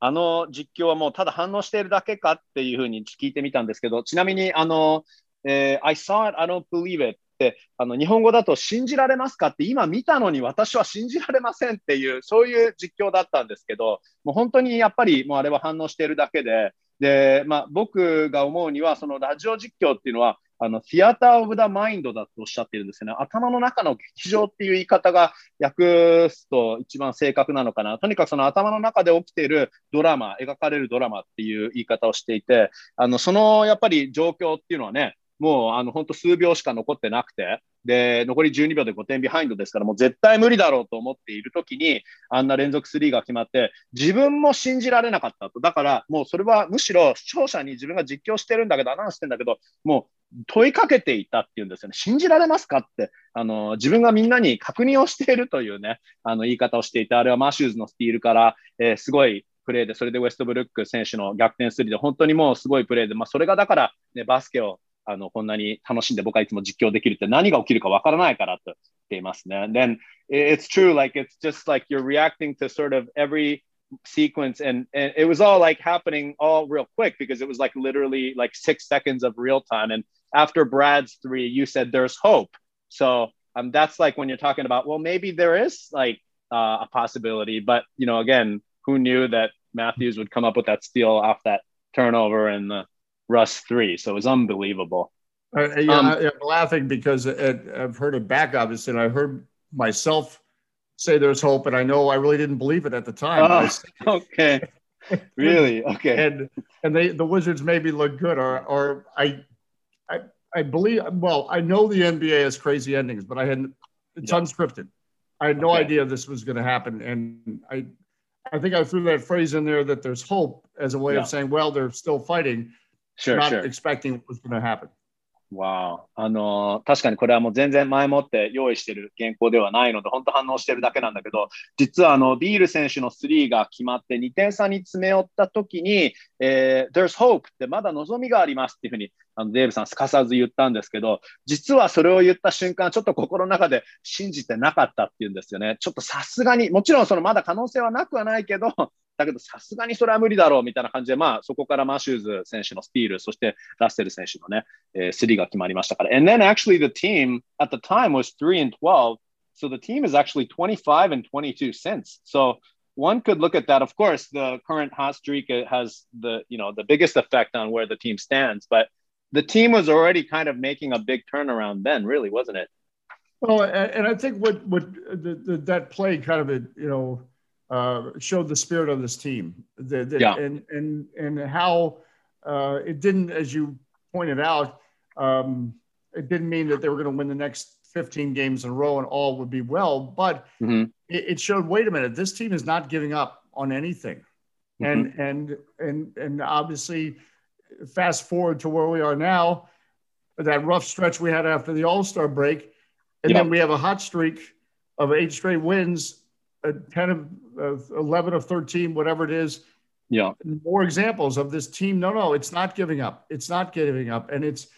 あの実況はもうただ反応しているだけかっていうふうに聞いてみたんですけどちなみにあの、えー、I saw it, I don't believe it ってあの日本語だと信じられますかって今見たのに私は信じられませんっていうそういう実況だったんですけどもう本当にやっぱりもうあれは反応しているだけでで、まあ、僕が思うにはそのラジオ実況っていうのはあの、ィアター・オブ・ダ・マインドだとおっしゃってるんですよね。頭の中の劇場っていう言い方が訳すと一番正確なのかな。とにかくその頭の中で起きているドラマ、描かれるドラマっていう言い方をしていて、あの、そのやっぱり状況っていうのはね、もうあの本当数秒しか残ってなくて、で、残り12秒で5点ビハインドですから、もう絶対無理だろうと思っているときに、あんな連続スリーが決まって、自分も信じられなかったと。だから、もうそれはむしろ視聴者に自分が実況してるんだけど、アナウンスしてんだけど、もう問いかけていたっていうんですよね。信じられますかって、あの、自分がみんなに確認をしているというね、あの、言い方をしていて、あれはマシューズのスティールから、えー、すごいプレーで、それでウェストブルック選手の逆転スリーで、本当にもうすごいプレーで、まあ、それがだから、ね、バスケをあの、こんなに楽しんで僕はいつも実況できるって何が起きるかわからないからと言っていますね。Then it's true, like it's just like you're reacting to sort of every sequence and, and it was all like happening all real quick because it was like literally like six seconds of real time. And after Brad's three, you said there's hope. So um, that's like when you're talking about, well, maybe there is like uh, a possibility, but you know, again, who knew that Matthews would come up with that steal off that turnover and the Russ three. So it was unbelievable. Uh, yeah, um, I, am laughing because it, I've heard it back, obviously, and I heard myself say there's hope, and I know I really didn't believe it at the time. Oh, okay. really? Okay. And and they the Wizards maybe look good, or or I I I believe well, I know the NBA has crazy endings, but I hadn't it's yeah. unscripted. I had no okay. idea this was going to happen, and I I think I threw that phrase in there that there's hope as a way yeah. of saying, well, they're still fighting sure, not sure. expecting what was going to happen. わあ、あのー、確かにこれはもう全然前もって用意してる原稿ではないので、本当反応してるだけなんだけど、実はあの、ビール選手のスリーが決まって2点差に詰め寄った時に、えー、There's hope ってまだ望みがありますっていうふうに、あの、デーブさんすかさず言ったんですけど、実はそれを言った瞬間、ちょっと心の中で信じてなかったっていうんですよね。ちょっとさすがに、もちろんそのまだ可能性はなくはないけど、だけどさすがにそれは無理だろうみたいな感じで、まあそこからマシューズ選手のスティール、そしてラッセル選手のね、えー、スリーが決まりましたから。And then actually the team at the time was 3 and 12. So the team is actually 25 and 22 since. So one could look at that. Of course, the current hot streak has the, you know, the biggest effect on where the team stands, but the team was already kind of making a big turnaround then, really, wasn't it? Well, and I think what what the, the, that play kind of you know uh, showed the spirit of this team. The, the, yeah. And, and, and how uh, it didn't, as you pointed out, um, it didn't mean that they were going to win the next 15 games in a row and all would be well, but mm-hmm. it, it, showed, wait a minute, this team is not giving up on anything. Mm-hmm. And, and, and, and obviously fast forward to where we are now, that rough stretch we had after the all-star break. And yeah. then we have a hot streak of eight straight wins, a 10 of uh, 11 of 13, whatever it is. Yeah. More examples of this team. No, no, it's not giving up. It's not giving up. And it's,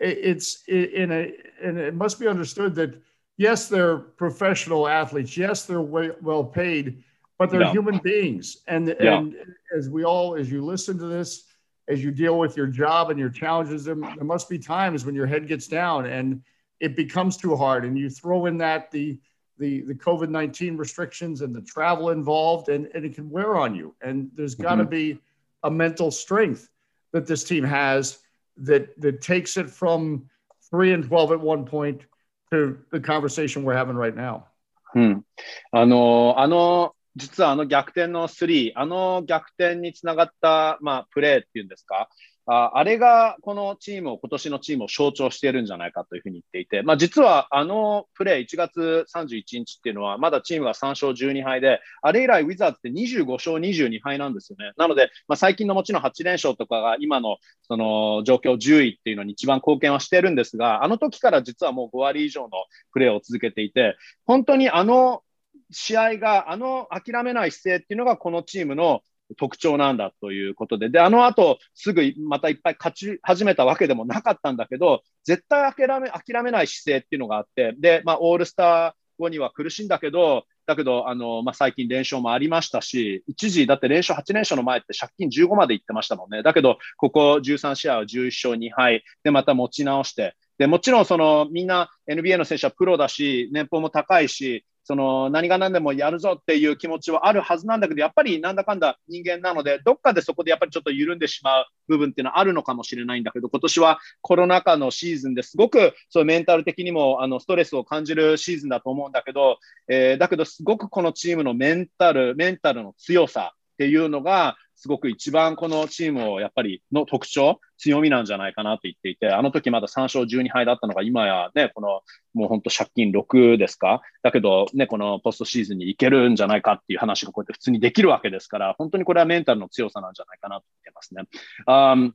it's in a, and it must be understood that yes, they're professional athletes. Yes, they're well paid, but they're yeah. human beings. And, yeah. and as we all, as you listen to this, as you deal with your job and your challenges, there, there must be times when your head gets down and it becomes too hard. And you throw in that the, the the COVID nineteen restrictions and the travel involved, and, and it can wear on you. And there's got to mm-hmm. be a mental strength that this team has that that takes it from three and twelve at one point to the conversation we're having right now. うん、あのあの実はあの逆転の3、あの逆転につながった、まあ、プレーっていうんですか、 ああれがこのチームを、今年のチームを象徴しているんじゃないかというふうに言っていて、まあ、実はあのプレー1月31日っていうのは、まだチームが3勝12敗で、あれ以来ウィザーズって25勝22敗なんですよね。なので、まあ、最近のもちろん8連勝とかが今のその状況10位っていうのに一番貢献はしてるんですが、あの時から実はもう5割以上のプレーを続けていて、本当にあの試合が、あの諦めない姿勢っていうのがこのチームの特徴なんだということで、で、あの後、すぐまたいっぱい勝ち始めたわけでもなかったんだけど、絶対諦め、諦めない姿勢っていうのがあって、で、まあ、オールスター後には苦しいんだけど、だけど、あの、まあ、最近連勝もありましたし、一時、だって連勝8連勝の前って借金15まで行ってましたもんね。だけど、ここ13試合は11勝2敗。で、また持ち直して、で、もちろんその、みんな NBA の選手はプロだし、年俸も高いし、その何が何でもやるぞっていう気持ちはあるはずなんだけど、やっぱりなんだかんだ人間なので、どっかでそこでやっぱりちょっと緩んでしまう部分っていうのはあるのかもしれないんだけど、今年はコロナ禍のシーズンですごくそうメンタル的にもあのストレスを感じるシーズンだと思うんだけど、えー、だけどすごくこのチームのメンタル、メンタルの強さっていうのが、すごく一番このチームをやっぱりの特徴、強みなんじゃないかなと言っていて、あの時まだ3勝12敗だったのが、今やね、このもう本当借金6ですか？だけどね、このポストシーズンに行けるんじゃないかっていう話がこうやって普通にできるわけですから、本当にこれはメンタルの強さなんじゃないかなと言ってますね。Um,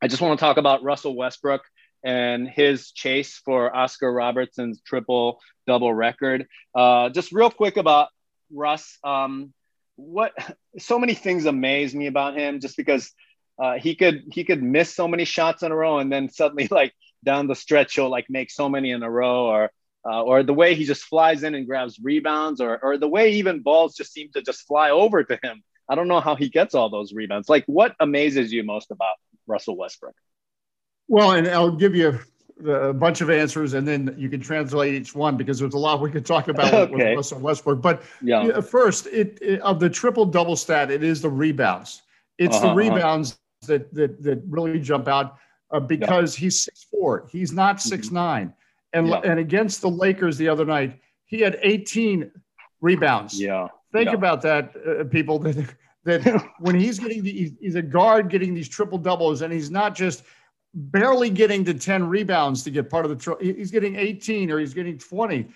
I just want to talk about Russell Westbrook. and his chase for Oscar Robertson's triple double record. Uh, just real quick about Russ. Um, what so many things amaze me about him just because uh, he could he could miss so many shots in a row and then suddenly like down the stretch he'll like make so many in a row or uh, or the way he just flies in and grabs rebounds or or the way even balls just seem to just fly over to him. I don't know how he gets all those rebounds. Like what amazes you most about Russell Westbrook? Well, and I'll give you a bunch of answers, and then you can translate each one because there's a lot we could talk about okay. with Russell Westbrook. But yeah. first, it, it, of the triple double stat, it is the rebounds. It's uh-huh, the uh-huh. rebounds uh-huh. that that that really jump out uh, because yeah. he's six four. He's not mm-hmm. six nine. And yeah. and against the Lakers the other night, he had 18 rebounds. Yeah. Think about that, uh, people. That that when he's getting the, he's a guard getting these triple doubles, and he's not just barely getting to 10 rebounds to get part of the tro- he's getting 18 or he's getting 20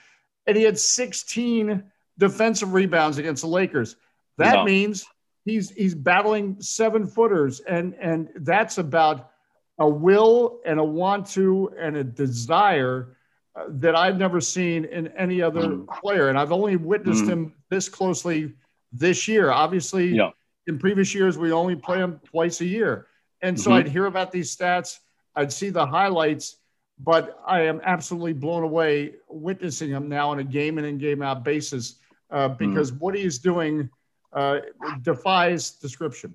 and he had 16 defensive rebounds against the Lakers that no. means he's he's battling seven footers and and that's about a will and a want to and a desire uh, that I've never seen in any other mm. player. And I've only witnessed mm. him this closely this year. Obviously, yeah. in previous years, we only play him twice a year. And so mm-hmm. I'd hear about these stats, I'd see the highlights, but I am absolutely blown away witnessing him now on a game in and game out basis uh, mm. because mm. what he's doing uh, defies description.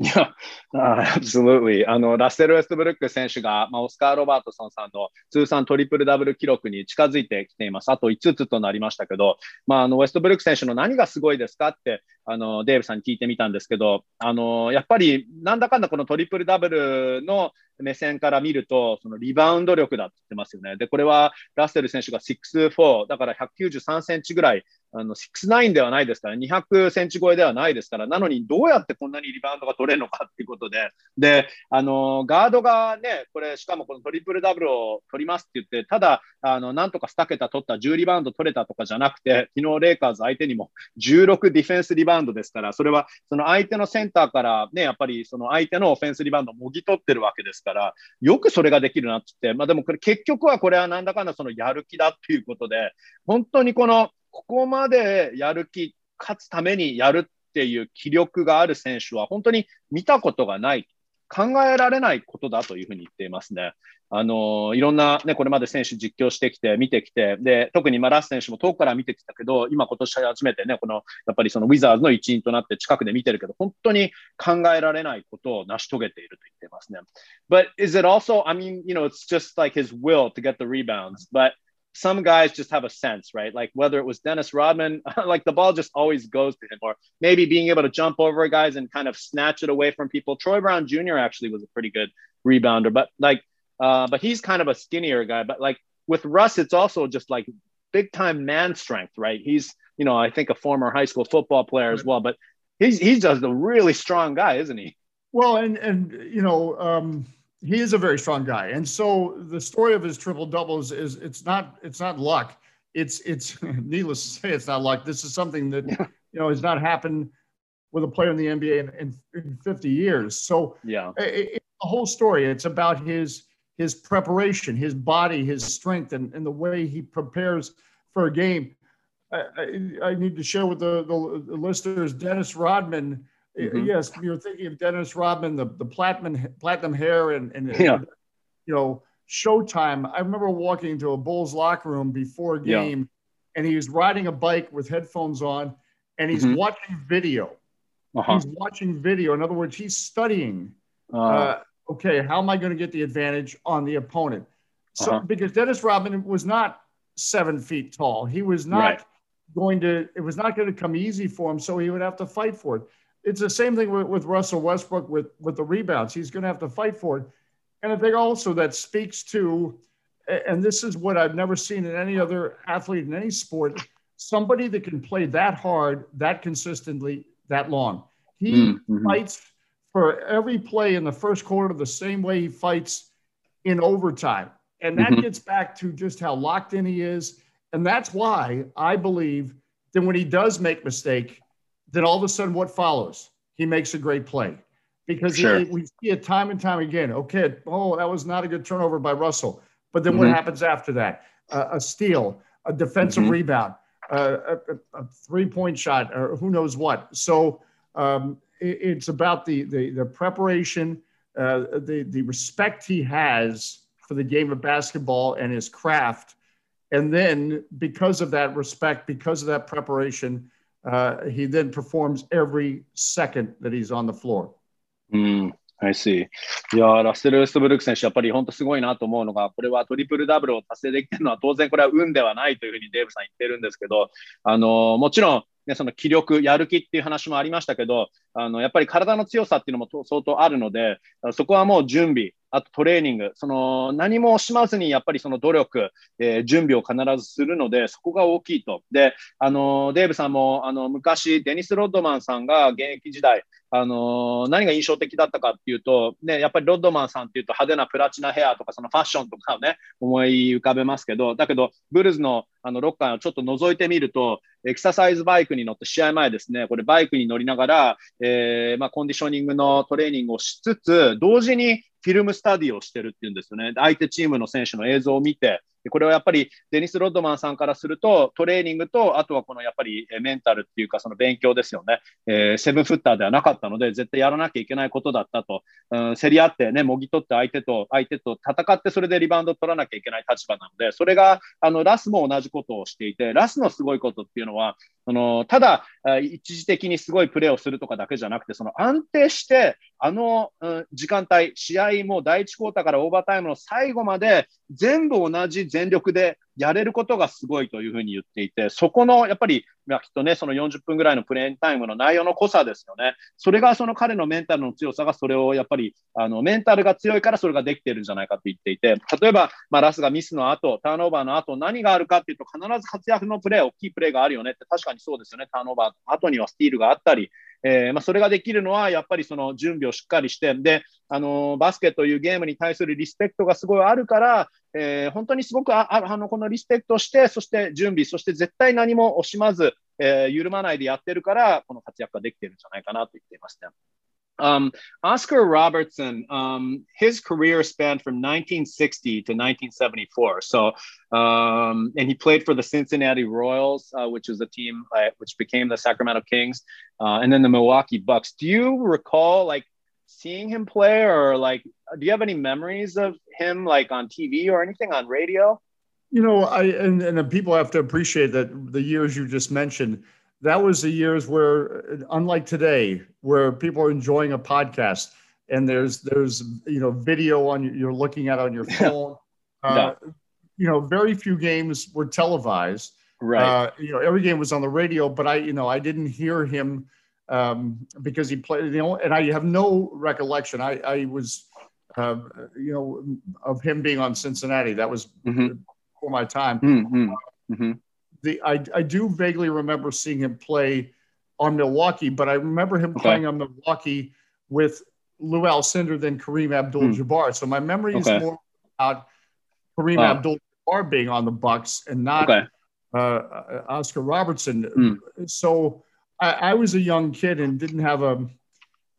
いや、アブソルーリー。あの、ラッセル・ウェストブルック選手が、まあ、オスカー・ロバートソンさんの通算トリプルダブル記録に近づいてきています。あと5つとなりましたけど、まあ、あの、ウェストブルック選手の何がすごいですかって、あの、デーブさんに聞いてみたんですけど、あの、やっぱり、なんだかんだこのトリプルダブルの目線から見ると、そのリバウンド力だって言ってますよね。で、これはラッセル選手が 6'4、だから193センチぐらいあの、6-9ではないですから、200センチ超えではないですから、なのにどうやってこんなにリバウンドが取れるのかっていうことで、で、あの、ガードがね、これ、しかもこのトリプルダブルを取りますって言って、ただ、あの、なんとか2桁取った10リバウンド取れたとかじゃなくて、昨日レイカーズ相手にも16ディフェンスリバウンドですから、それはその相手のセンターからね、やっぱりその相手のオフェンスリバウンドをもぎ取ってるわけですから、よくそれができるなって言って、まあでもこれ結局はこれはなんだかんだそのやる気だっていうことで、本当にこのここまでやる気、勝つためにやるっていう気力がある選手は本当に見たことがない、考えられないことだというふうに言っていますね。あのいろんな、ね、これまで選手実況してきて、見てきて、で特にまラス選手も遠くから見てきたけど、今、今年初めてね、このやっぱりそのウィザーズの一員となって近くで見てるけど、本当に考えられないことを成し遂げていると言っていますね。But is it also, I mean, you know, it's just like his will to get the rebounds, but some guys just have a sense, right? Like whether it was Dennis Rodman, like the ball just always goes to him, or maybe being able to jump over guys and kind of snatch it away from people. Troy Brown Jr. actually was a pretty good rebounder, but like, uh, but he's kind of a skinnier guy. But like with Russ, it's also just like big time man strength, right? He's, you know, I think a former high school football player as well, but he's he's just a really strong guy, isn't he? Well, and and you know, um, he is a very strong guy. And so the story of his triple doubles is it's not it's not luck. It's it's needless to say it's not luck. This is something that you know has not happened with a player in the NBA in, in, in 50 years. So yeah, it, it's a whole story. It's about his his preparation, his body, his strength, and, and the way he prepares for a game. I, I, I need to share with the, the, the listeners Dennis Rodman Mm-hmm. Yes, you're thinking of Dennis Rodman, the, the platinum platinum hair, and, and yeah. you know Showtime. I remember walking into a Bulls locker room before a game, yeah. and he was riding a bike with headphones on, and he's mm-hmm. watching video. Uh-huh. He's watching video. In other words, he's studying. Uh, uh, okay, how am I going to get the advantage on the opponent? So uh-huh. because Dennis Rodman was not seven feet tall, he was not right. going to. It was not going to come easy for him, so he would have to fight for it it's the same thing with, with Russell Westbrook with, with the rebounds. He's going to have to fight for it. And I think also that speaks to, and this is what I've never seen in any other athlete in any sport, somebody that can play that hard, that consistently, that long. He mm-hmm. fights for every play in the first quarter the same way he fights in overtime. And that mm-hmm. gets back to just how locked in he is. And that's why I believe that when he does make mistake, then all of a sudden, what follows? He makes a great play because sure. he, we see it time and time again. Okay, oh, that was not a good turnover by Russell. But then mm-hmm. what happens after that? Uh, a steal, a defensive mm-hmm. rebound, uh, a, a, three point shot, or who knows what. So um, it, it's about the, the, the preparation, uh, the, the respect he has for the game of basketball and his craft. And then, because of that respect, because of that preparation, uh, he then performs every second that he's on the floor. Mm. I see. いやラッセル・ウェストブルック選手、やっぱり本当すごいなと思うのが、これはトリプルダブルを達成できてるのは、当然これは運ではないというふうにデーブさん言ってるんですけど、あのもちろん、ね、その気力、やる気っていう話もありましたけど、あのやっぱり体の強さっていうのも相当あるので、そこはもう準備、あとトレーニング、その何もしまずにやっぱりその努力、えー、準備を必ずするので、そこが大きいと。で、あのデーブさんもあの昔、デニス・ロッドマンさんが現役時代、あの何が印象的だったかっていうと、ね、やっぱりロッドマンさんっていうと派手なプラチナヘアとかそのファッションとかをね、思い浮かべますけど、だけど、ブルーズのあのロッカーをちょっと覗いてみると、エクササイズバイクに乗って試合前ですね、これバイクに乗りながら、えーまあ、コンディショニングのトレーニングをしつつ、同時にフィルムスタディをしてるっていうんですよね。相手チームの選手の映像を見て、これはやっぱりデニス・ロッドマンさんからすると、トレーニングと、あとはこのやっぱりメンタルっていうか、その勉強ですよね。えー、セブンフッターではなかったので、絶対やらなきゃいけないことだったと。うん、競り合ってね、もぎ取って相手と、相手と戦って、それでリバウンド取らなきゃいけない立場なので、それが、あの、ラスも同じことをしていて、ラスのすごいことっていうのは、そのただ、一時的にすごいプレーをするとかだけじゃなくて、その安定して、あの、うん、時間帯、試合も第1クォーターからオーバータイムの最後まで全部同じ全力でやれることがすごいというふうに言っていて、そこのやっぱり、まあ、きっとね、その40分ぐらいのプレーンタイムの内容の濃さですよね。それがその彼のメンタルの強さが、それをやっぱり、あの、メンタルが強いからそれができてるんじゃないかと言っていて、例えば、まあ、ラスがミスの後、ターンオーバーの後、何があるかっていうと、必ず活躍のプレー、大きいプレーがあるよねって、確かにそうですよね。ターンオーバー後にはスティールがあったり、えーまあ、それができるのはやっぱりその準備をしっかりして、で、あの、バスケというゲームに対するリスペクトがすごいあるから、えー、本当にすごくああのこのリスペクトして、そして準備、そして絶対何も惜しまず、えー、緩まないでやってるから、この活躍ができてるんじゃないかなと言っていますね。Um, Oscar Robertson, um, his career spanned from 1960 to 1974. So, um, and he played for the Cincinnati Royals, uh, which was a team uh, which became the Sacramento Kings, uh, and then the Milwaukee Bucks. Do you recall like seeing him play, or like, do you have any memories of him like on TV or anything on radio? You know, I and, and people have to appreciate that the years you just mentioned that was the years where, unlike today, where people are enjoying a podcast and there's there's you know video on you're looking at on your phone. Uh, You know, very few games were televised. Right. Uh, you know, every game was on the radio, but I you know I didn't hear him um, because he played. You know, and I have no recollection. I I was. Uh, you know, of him being on Cincinnati, that was mm-hmm. before my time. Mm-hmm. Mm-hmm the I, I do vaguely remember seeing him play on Milwaukee, but I remember him okay. playing on Milwaukee with Lou Alcindor than Kareem Abdul-Jabbar. Mm. So my memory is more about Kareem wow. Abdul-Jabbar being on the Bucks and not okay. uh, Oscar Robertson. Mm. So I, I, was a young kid and didn't have a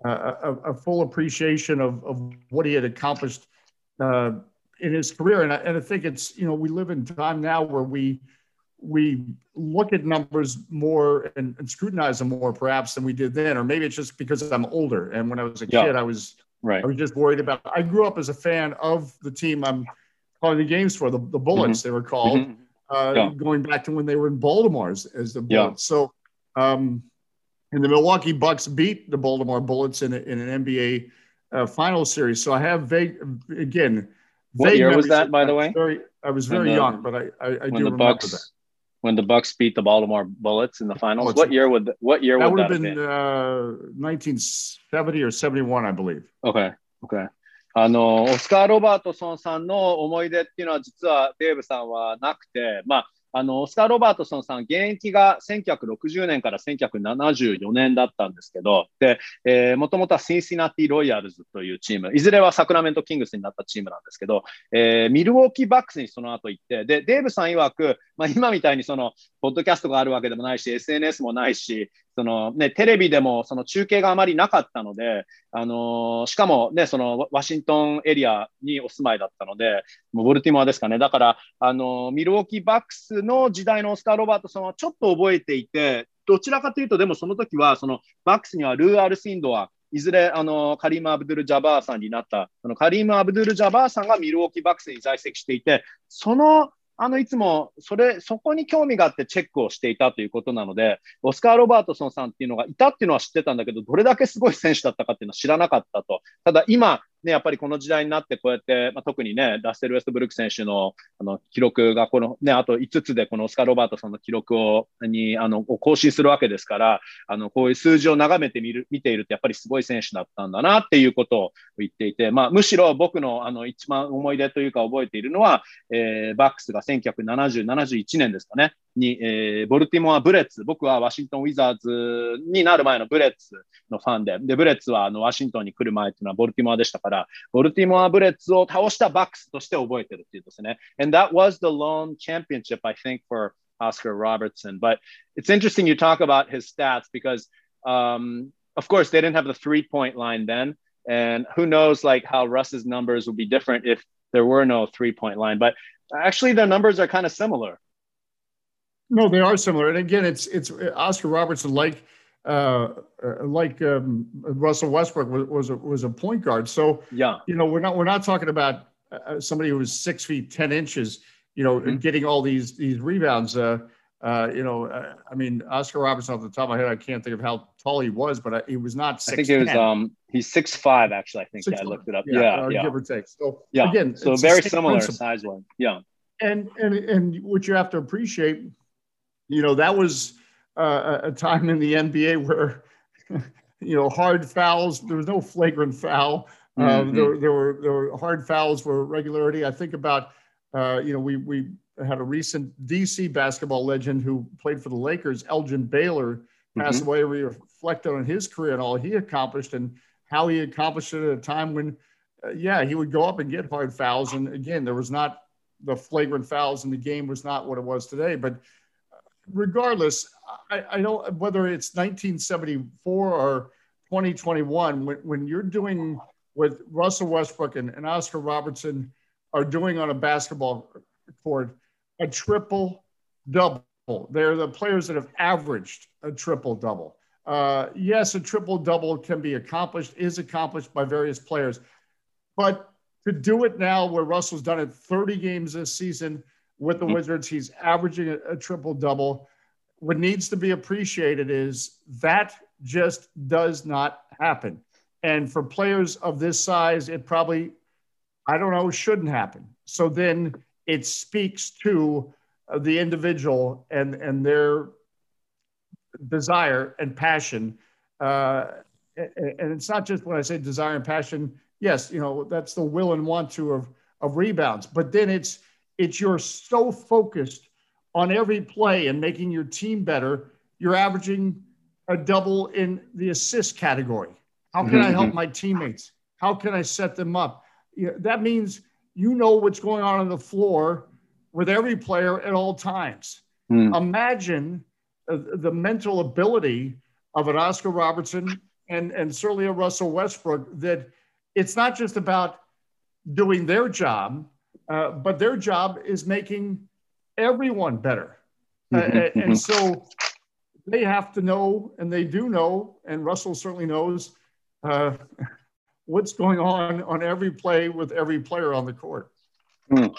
a, a full appreciation of, of what he had accomplished uh, in his career. And I, and I think it's you know we live in time now where we we look at numbers more and, and, scrutinize them more perhaps than we did then or maybe it's just because i'm older and when i was a yeah. kid i was right i was just worried about i grew up as a fan of the team i'm calling the games for the, the bullets mm-hmm. they were called mm-hmm. uh, yeah. going back to when they were in baltimore as, as the bullets yeah. so um, and the milwaukee bucks beat the baltimore bullets in, a, in an nba uh, final series so i have vague again what year was that by the way very, i was very the, young but i i, I do remember bucks that when the Bucks beat the Baltimore Bullets in the finals? Oh, what year would what year that would, that have been? Uh, 1970 or 71, I believe. Okay, okay. あのオスカー・ロバートソンさんの思い出っていうのは実はデーブさんはなくて、まあ、あの、オスカー・ロバートソンさん、現役が1960年から1974年だったんですけど、で、えー、もともとはシンシナティ・ロイヤルズというチーム、いずれはサクラメント・キングスになったチームなんですけど、えー、ミルウォーキー・バックスにその後行って、で、デーブさん曰く、まあ、今みたいにその、ポッドキャストがあるわけでもないし、SNS もないし、そのね、テレビでもその中継があまりなかったので、あのー、しかもね、そのワシントンエリアにお住まいだったので、もうボルティモアですかね。だから、あのー、ミルウォーキーバックスの時代のオスカー・ロバートさんはちょっと覚えていて、どちらかというと、でもその時は、そのバックスにはルー・アル・シンドア、いずれあのカリーム・アブドゥル・ジャバーさんになった、そのカリーム・アブドゥル・ジャバーさんがミルウォーキーバックスに在籍していて、そのあの、いつも、それ、そこに興味があってチェックをしていたということなので、オスカー・ロバートソンさんっていうのがいたっていうのは知ってたんだけど、どれだけすごい選手だったかっていうのは知らなかったと。ただ今、ね、やっぱりこの時代になってこうやって、まあ、特にね、ラッセル・ウェストブルック選手のあの記録がこの、ね、あと5つでこのオスカー・ロバートさんの記録をにあの更新するわけですから、あのこういう数字を眺めてみる見ていると、やっぱりすごい選手だったんだなっていうことを言っていて、まあ、むしろ僕のあの一番思い出というか覚えているのは、えー、バックスが1970、71年ですかね、に、えー、ボルティモア・ブレッツ、僕はワシントン・ウィザーズになる前のブレッツのファンで、で、ブレッツはあのワシントンに来る前っていうのはボルティモアでしたから、ら、ボルティモア・ブレッツを倒したバックスとして覚えてるっていうですね。And that was the lone championship, I think, for Oscar Robertson. But it's interesting you talk about his stats because, um, of course, they didn't have the three point line then. And who knows like how Russ's numbers would be different if there were no three point line. But actually, their numbers are kind of similar. No, they are similar. And again, it's it's Oscar Robertson like uh, uh, like um, Russell Westbrook was was a, was a point guard. So yeah, you know, we're not we're not talking about uh, somebody who was six feet ten inches, you know, mm-hmm. getting all these these rebounds. Uh, uh, you know, uh, I mean, Oscar Robertson off the top of my head, I can't think of how tall he was, but I, he was not. 6'10". I think it was um he's six five actually. I think six, I looked it up. Yeah, yeah, yeah, give or take. So yeah, again, so very similar size one. Yeah, and and and what you have to appreciate, you know, that was uh, a time in the NBA where, you know, hard fouls. There was no flagrant foul. Um, mm-hmm. there, there were there were hard fouls for regularity. I think about, uh, you know, we we had a recent DC basketball legend who played for the Lakers, Elgin Baylor, passed mm-hmm. away. We reflected on his career and all he accomplished and how he accomplished it at a time when, uh, yeah, he would go up and get hard fouls. And again, there was not the flagrant fouls in the game was not what it was today. But regardless, I, I don't whether it's 1974 or 2021 when, when you're doing what Russell Westbrook and, and Oscar Robertson are doing on a basketball court a triple double. They're the players that have averaged a triple double. Uh, yes, a triple double can be accomplished, is accomplished by various players. But to do it now, where Russell's done it 30 games this season with the mm-hmm. Wizards, he's averaging a, a triple double. What needs to be appreciated is that just does not happen. And for players of this size, it probably, I don't know, shouldn't happen. So then it speaks to the individual and and their desire and passion. Uh, and it's not just when I say desire and passion. Yes, you know that's the will and want to of of rebounds, but then it's it's you're so focused on every play and making your team better. You're averaging a double in the assist category. How can mm-hmm. I help mm-hmm. my teammates? How can I set them up? That means you know what's going on on the floor with every player at all times. Mm. Imagine the mental ability of an Oscar Robertson and, and certainly a Russell Westbrook that it's not just about doing their job, uh, but their job is making everyone better. Mm-hmm. Uh, and mm-hmm. so they have to know, and they do know, and Russell certainly knows uh, what's going on on every play with every player on the court. うん。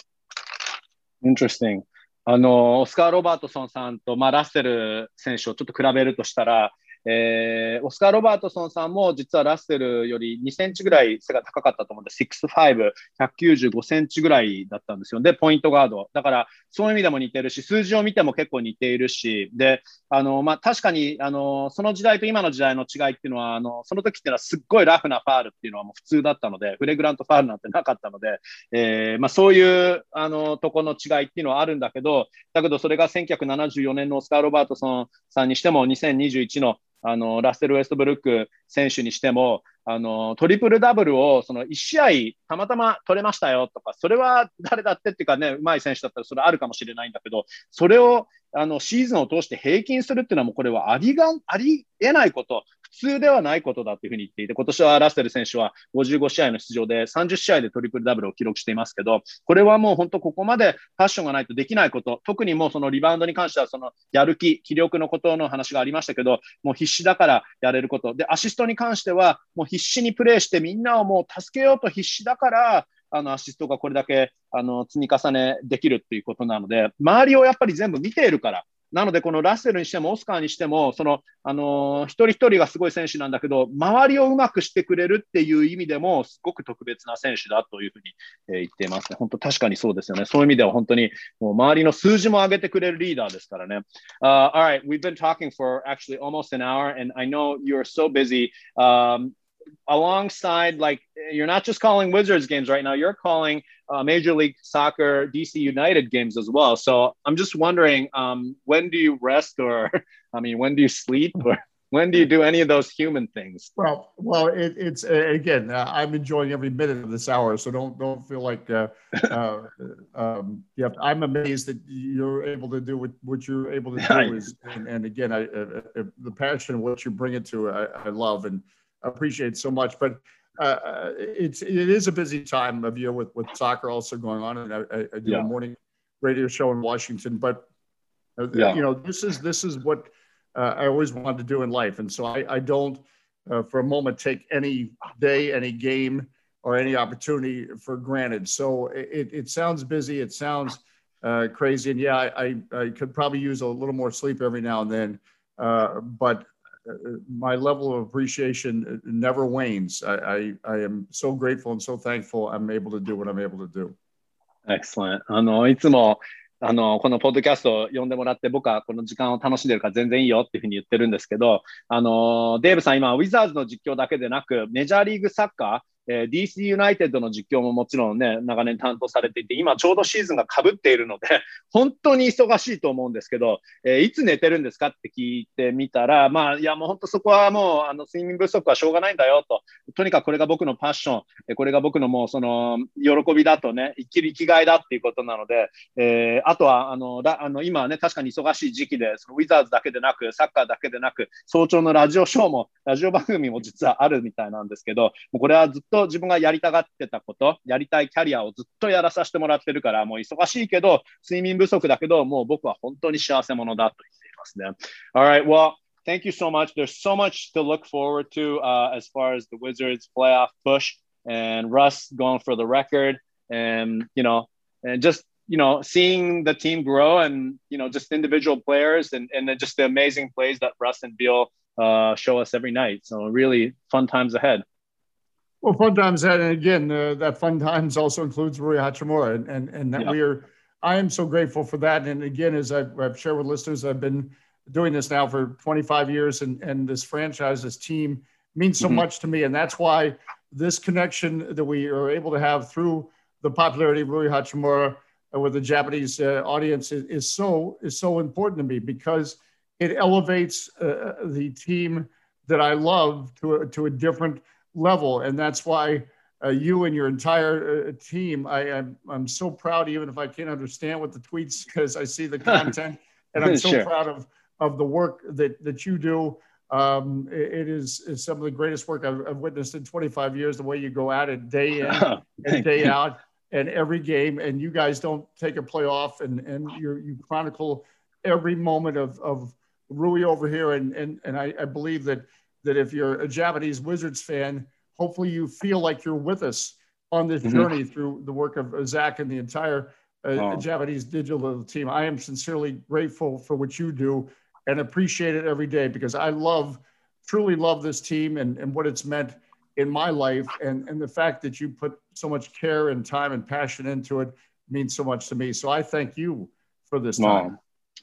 Interesting. あの、オスカー・ロバートソンさんと、まあ、ラッセル選手をちょっと比べるとしたら、 えー、オスカー・ロバートソンさんも実はラッセルより2センチぐらい背が高かったと思うんで、6'5、195センチぐらいだったんですよ。で、ポイントガード。だから、そういう意味でも似てるし、数字を見ても結構似ているし、で、あの、まあ、確かに、あの、その時代と今の時代の違いっていうのは、あの、その時っていうのはすっごいラフなファールっていうのはもう普通だったので、フレグラントファールなんてなかったので、えー、まあ、そういう、あの、とこの違いっていうのはあるんだけど、だけどそれが1974年のオスカー・ロバートソンさんにしても、2021のあのラッセル・ウェストブルック選手にしても、あのトリプルダブルをその1試合たまたま取れましたよとか、それは誰だってっていうかね、うまい選手だったらそれあるかもしれないんだけど、それをあのシーズンを通して平均するっていうのはもうこれはありがありえないこと、普通ではないことだというふうに言っていて、今年はラッセル選手は55試合の出場で30試合でトリプルダブルを記録していますけど、これはもう本当ここまでパッションがないとできないこと、特にもうそのリバウンドに関してはそのやる気、気力のことの話がありましたけど、もう必死だからやれること。で、アシストに関してはもう必死にプレーしてみんなをもう助けようと必死だから、あのアシストがこれだけあの積み重ねできるっていうことなので、周りをやっぱり全部見ているから、なので、このラッセルにしてもオスカーにしても、その、あのー、一人一人がすごい選手なんだけど、周りをうまくしてくれるっていう意味でも、すごく特別な選手だというふうに、えー、言っていますね。本当確かにそうですよね。そういう意味では本当に、もう周りの数字も上げてくれるリーダーですからね。Uh, all right, we've been talking for actually almost an hour, and I know you're so busy. Um, alongside like you're not just calling Wizards games right now, you're calling uh, Major League Soccer DC United games as well. So I'm just wondering, um, when do you rest, or I mean, when do you sleep, or when do you do any of those human things? Well, well, it, it's uh, again, uh, I'm enjoying every minute of this hour, so don't don't feel like uh, uh, um, yeah. I'm amazed that you're able to do what, what you're able to do is, and, and again, I, uh, uh, the passion, what you bring it to, I, I love and appreciate so much. But uh, it's it is a busy time of year with with soccer also going on, and I, I do yeah. a morning radio show in Washington. But uh, yeah. you know, this is this is what uh, I always wanted to do in life, and so I, I don't uh, for a moment take any day, any game, or any opportunity for granted. So it it sounds busy, it sounds uh, crazy, and yeah, I, I could probably use a little more sleep every now and then, uh, but my level of appreciation never wanes. I, I, I, am so grateful and so thankful I'm able to do what I'm able to do. Excellent. あの、いつも、あの、このポッドキャストを呼んでもらって、僕はこの時間を楽しんでるから全然いいよっていうふうに言ってるんですけど、あの、デーブさん今、ウィザーズの実況だけでなく、メジャーリーグサッカー、えー、DC ユナイテッドの実況ももちろんね、長年担当されていて、今ちょうどシーズンがかぶっているので、本当に忙しいと思うんですけど、えー、いつ寝てるんですかって聞いてみたら、まあ、いや、もう本当そこはもう、あの、睡眠不足はしょうがないんだよと。とにかくこれが僕のパッション、これが僕のもうその、喜びだとね、生きる生きがいだっていうことなので、えー、あとは、あの、あの今はね、確かに忙しい時期で、そのウィザーズだけでなく、サッカーだけでなく、早朝のラジオショーも、ラジオ番組も実はあるみたいなんですけど、もうこれはずっと自分がやりたがってたこと、やりたいキャリアをずっとやらさせてもらってるから、もう忙しいけど、睡眠不足だけど、もう僕は本当に幸せ者だと言っていますね。Alright, well, thank you so much. There's so much to look forward to uh, as far as the Wizards playoff push and Russ going for the record and, you know, and just you know, seeing the team grow and, you know, just individual players and, and then just the amazing plays that Russ and Beal uh, show us every night. So really fun times ahead. Well, fun times. And again, uh, that fun times also includes Rui Hachimura and, and, and that yeah. we are, I am so grateful for that. And again, as I've, I've shared with listeners, I've been doing this now for 25 years and, and this franchise, this team means so mm-hmm. much to me. And that's why this connection that we are able to have through the popularity of Rui Hachimura with the Japanese uh, audience is, is, so is so important to me because it elevates uh, the team that I love to a, to a different level, and that's why uh, you and your entire uh, team. I, am I'm, I'm so proud, even if I can't understand what the tweets because I see the content, and I'm so sure. proud of of the work that that you do. Um, it, it is is some of the greatest work I've, I've, witnessed in 25 years. The way you go at it day in and day out and every game, and you guys don't take a play off, and and you you chronicle every moment of of Rui over here, and and and I, I believe that that if you're a Japanese Wizards fan, hopefully you feel like you're with us on this mm-hmm. journey through the work of Zach and the entire uh, oh. Japanese digital team. I am sincerely grateful for what you do and appreciate it every day because I love, truly love this team and, and what it's meant in my life and, and the fact that you put so much care and time and passion into it means so much to me. So I thank you for this time.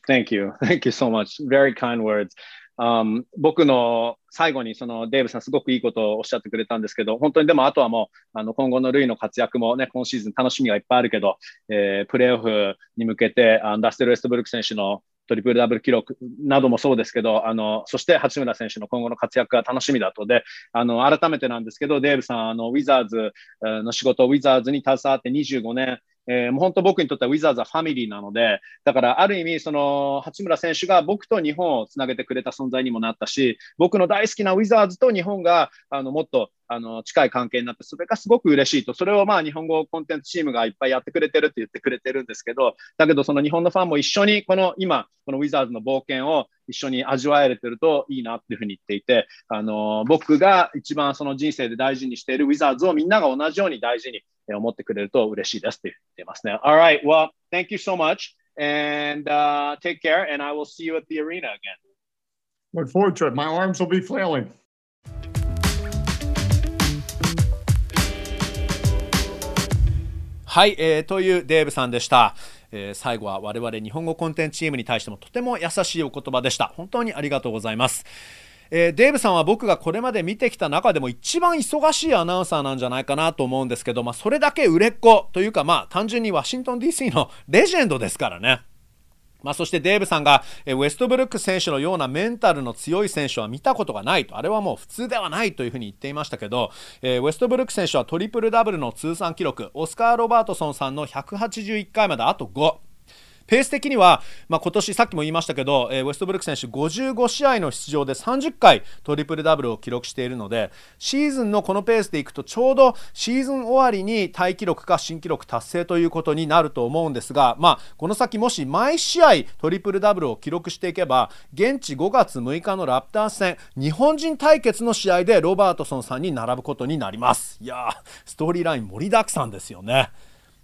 Thank you. Thank you so much. Very kind words. Um, 僕の最後にそのデーブさんすごくいいことをおっしゃってくれたんですけど、本当にでもあとはもうあの今後のルイの活躍もね、今シーズン楽しみがいっぱいあるけど、えー、プレーオフに向けてあのダステル・ウェストブルク選手のトリプルダブル記録などもそうですけど、あの、そして八村選手の今後の活躍が楽しみだと。で、あの、改めてなんですけど、デーブさん、あの、ウィザーズの仕事、ウィザーズに携わって25年、えー、もう本当僕にとってはウィザーズはファミリーなので、だからある意味、その八村選手が僕と日本をつなげてくれた存在にもなったし、僕の大好きなウィザーズと日本があのもっとあの近い関係になって、それがすごく嬉しいと、それをまあ日本語コンテンツチームがいっぱいやってくれてるって言ってくれてるんですけど、だけどその日本のファンも一緒にこの今、このウィザーズの冒険を一緒に味わえれてるといいなっていうふうに言っていて、あの僕が一番その人生で大事にしているウィザーズをみんなが同じように大事に思ってくれると嬉しいですって言ってますね。Alright, well, thank you so much and、uh, take care and I will see you at the arena again. Look forward to it. My arms will be flailing. はい、えー、というデーブさんでした。えー、最後は我々日本語コンテンツチームに対してもとても優しいお言葉でした。本当にありがとうございます。えー、デーブさんは僕がこれまで見てきた中でも一番忙しいアナウンサーなんじゃないかなと思うんですけど、まあ、それだけ売れっ子というか、まあ、単純にワシントン DC のレジェンドですからね。まあ、そしてデーブさんがえウェストブルック選手のようなメンタルの強い選手は見たことがないとあれはもう普通ではないというふうに言っていましたけど、えー、ウェストブルック選手はトリプルダブルの通算記録オスカー・ロバートソンさんの181回まであと5。ペース的には、まあ、今年さっきも言いましたけど、えー、ウェストブルック選手55試合の出場で30回トリプルダブルを記録しているのでシーズンのこのペースでいくとちょうどシーズン終わりにタイ記録か新記録達成ということになると思うんですが、まあ、この先もし毎試合トリプルダブルを記録していけば現地5月6日のラプター戦日本人対決の試合でロバートソンさんに並ぶことになりますいやストーリーライン盛りだくさんですよね。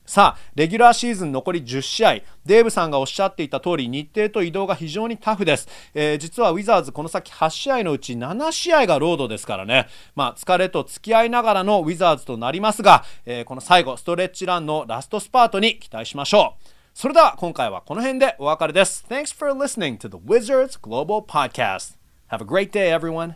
さあ、レギュラーシーズン残り10試合、デーブさんがおっしゃっていた通り、日程と移動が非常にタフです。えー、実はウィザーズ、この先8試合のうち7試合がロードですからね、まあ、疲れと付き合いながらのウィザーズとなりますが、えー、この最後、ストレッチランのラストスパートに期待しましょう。それでは今回はこの辺でお別れです。Thanks for listening to the Wizards Global Podcast. Have a great day, everyone.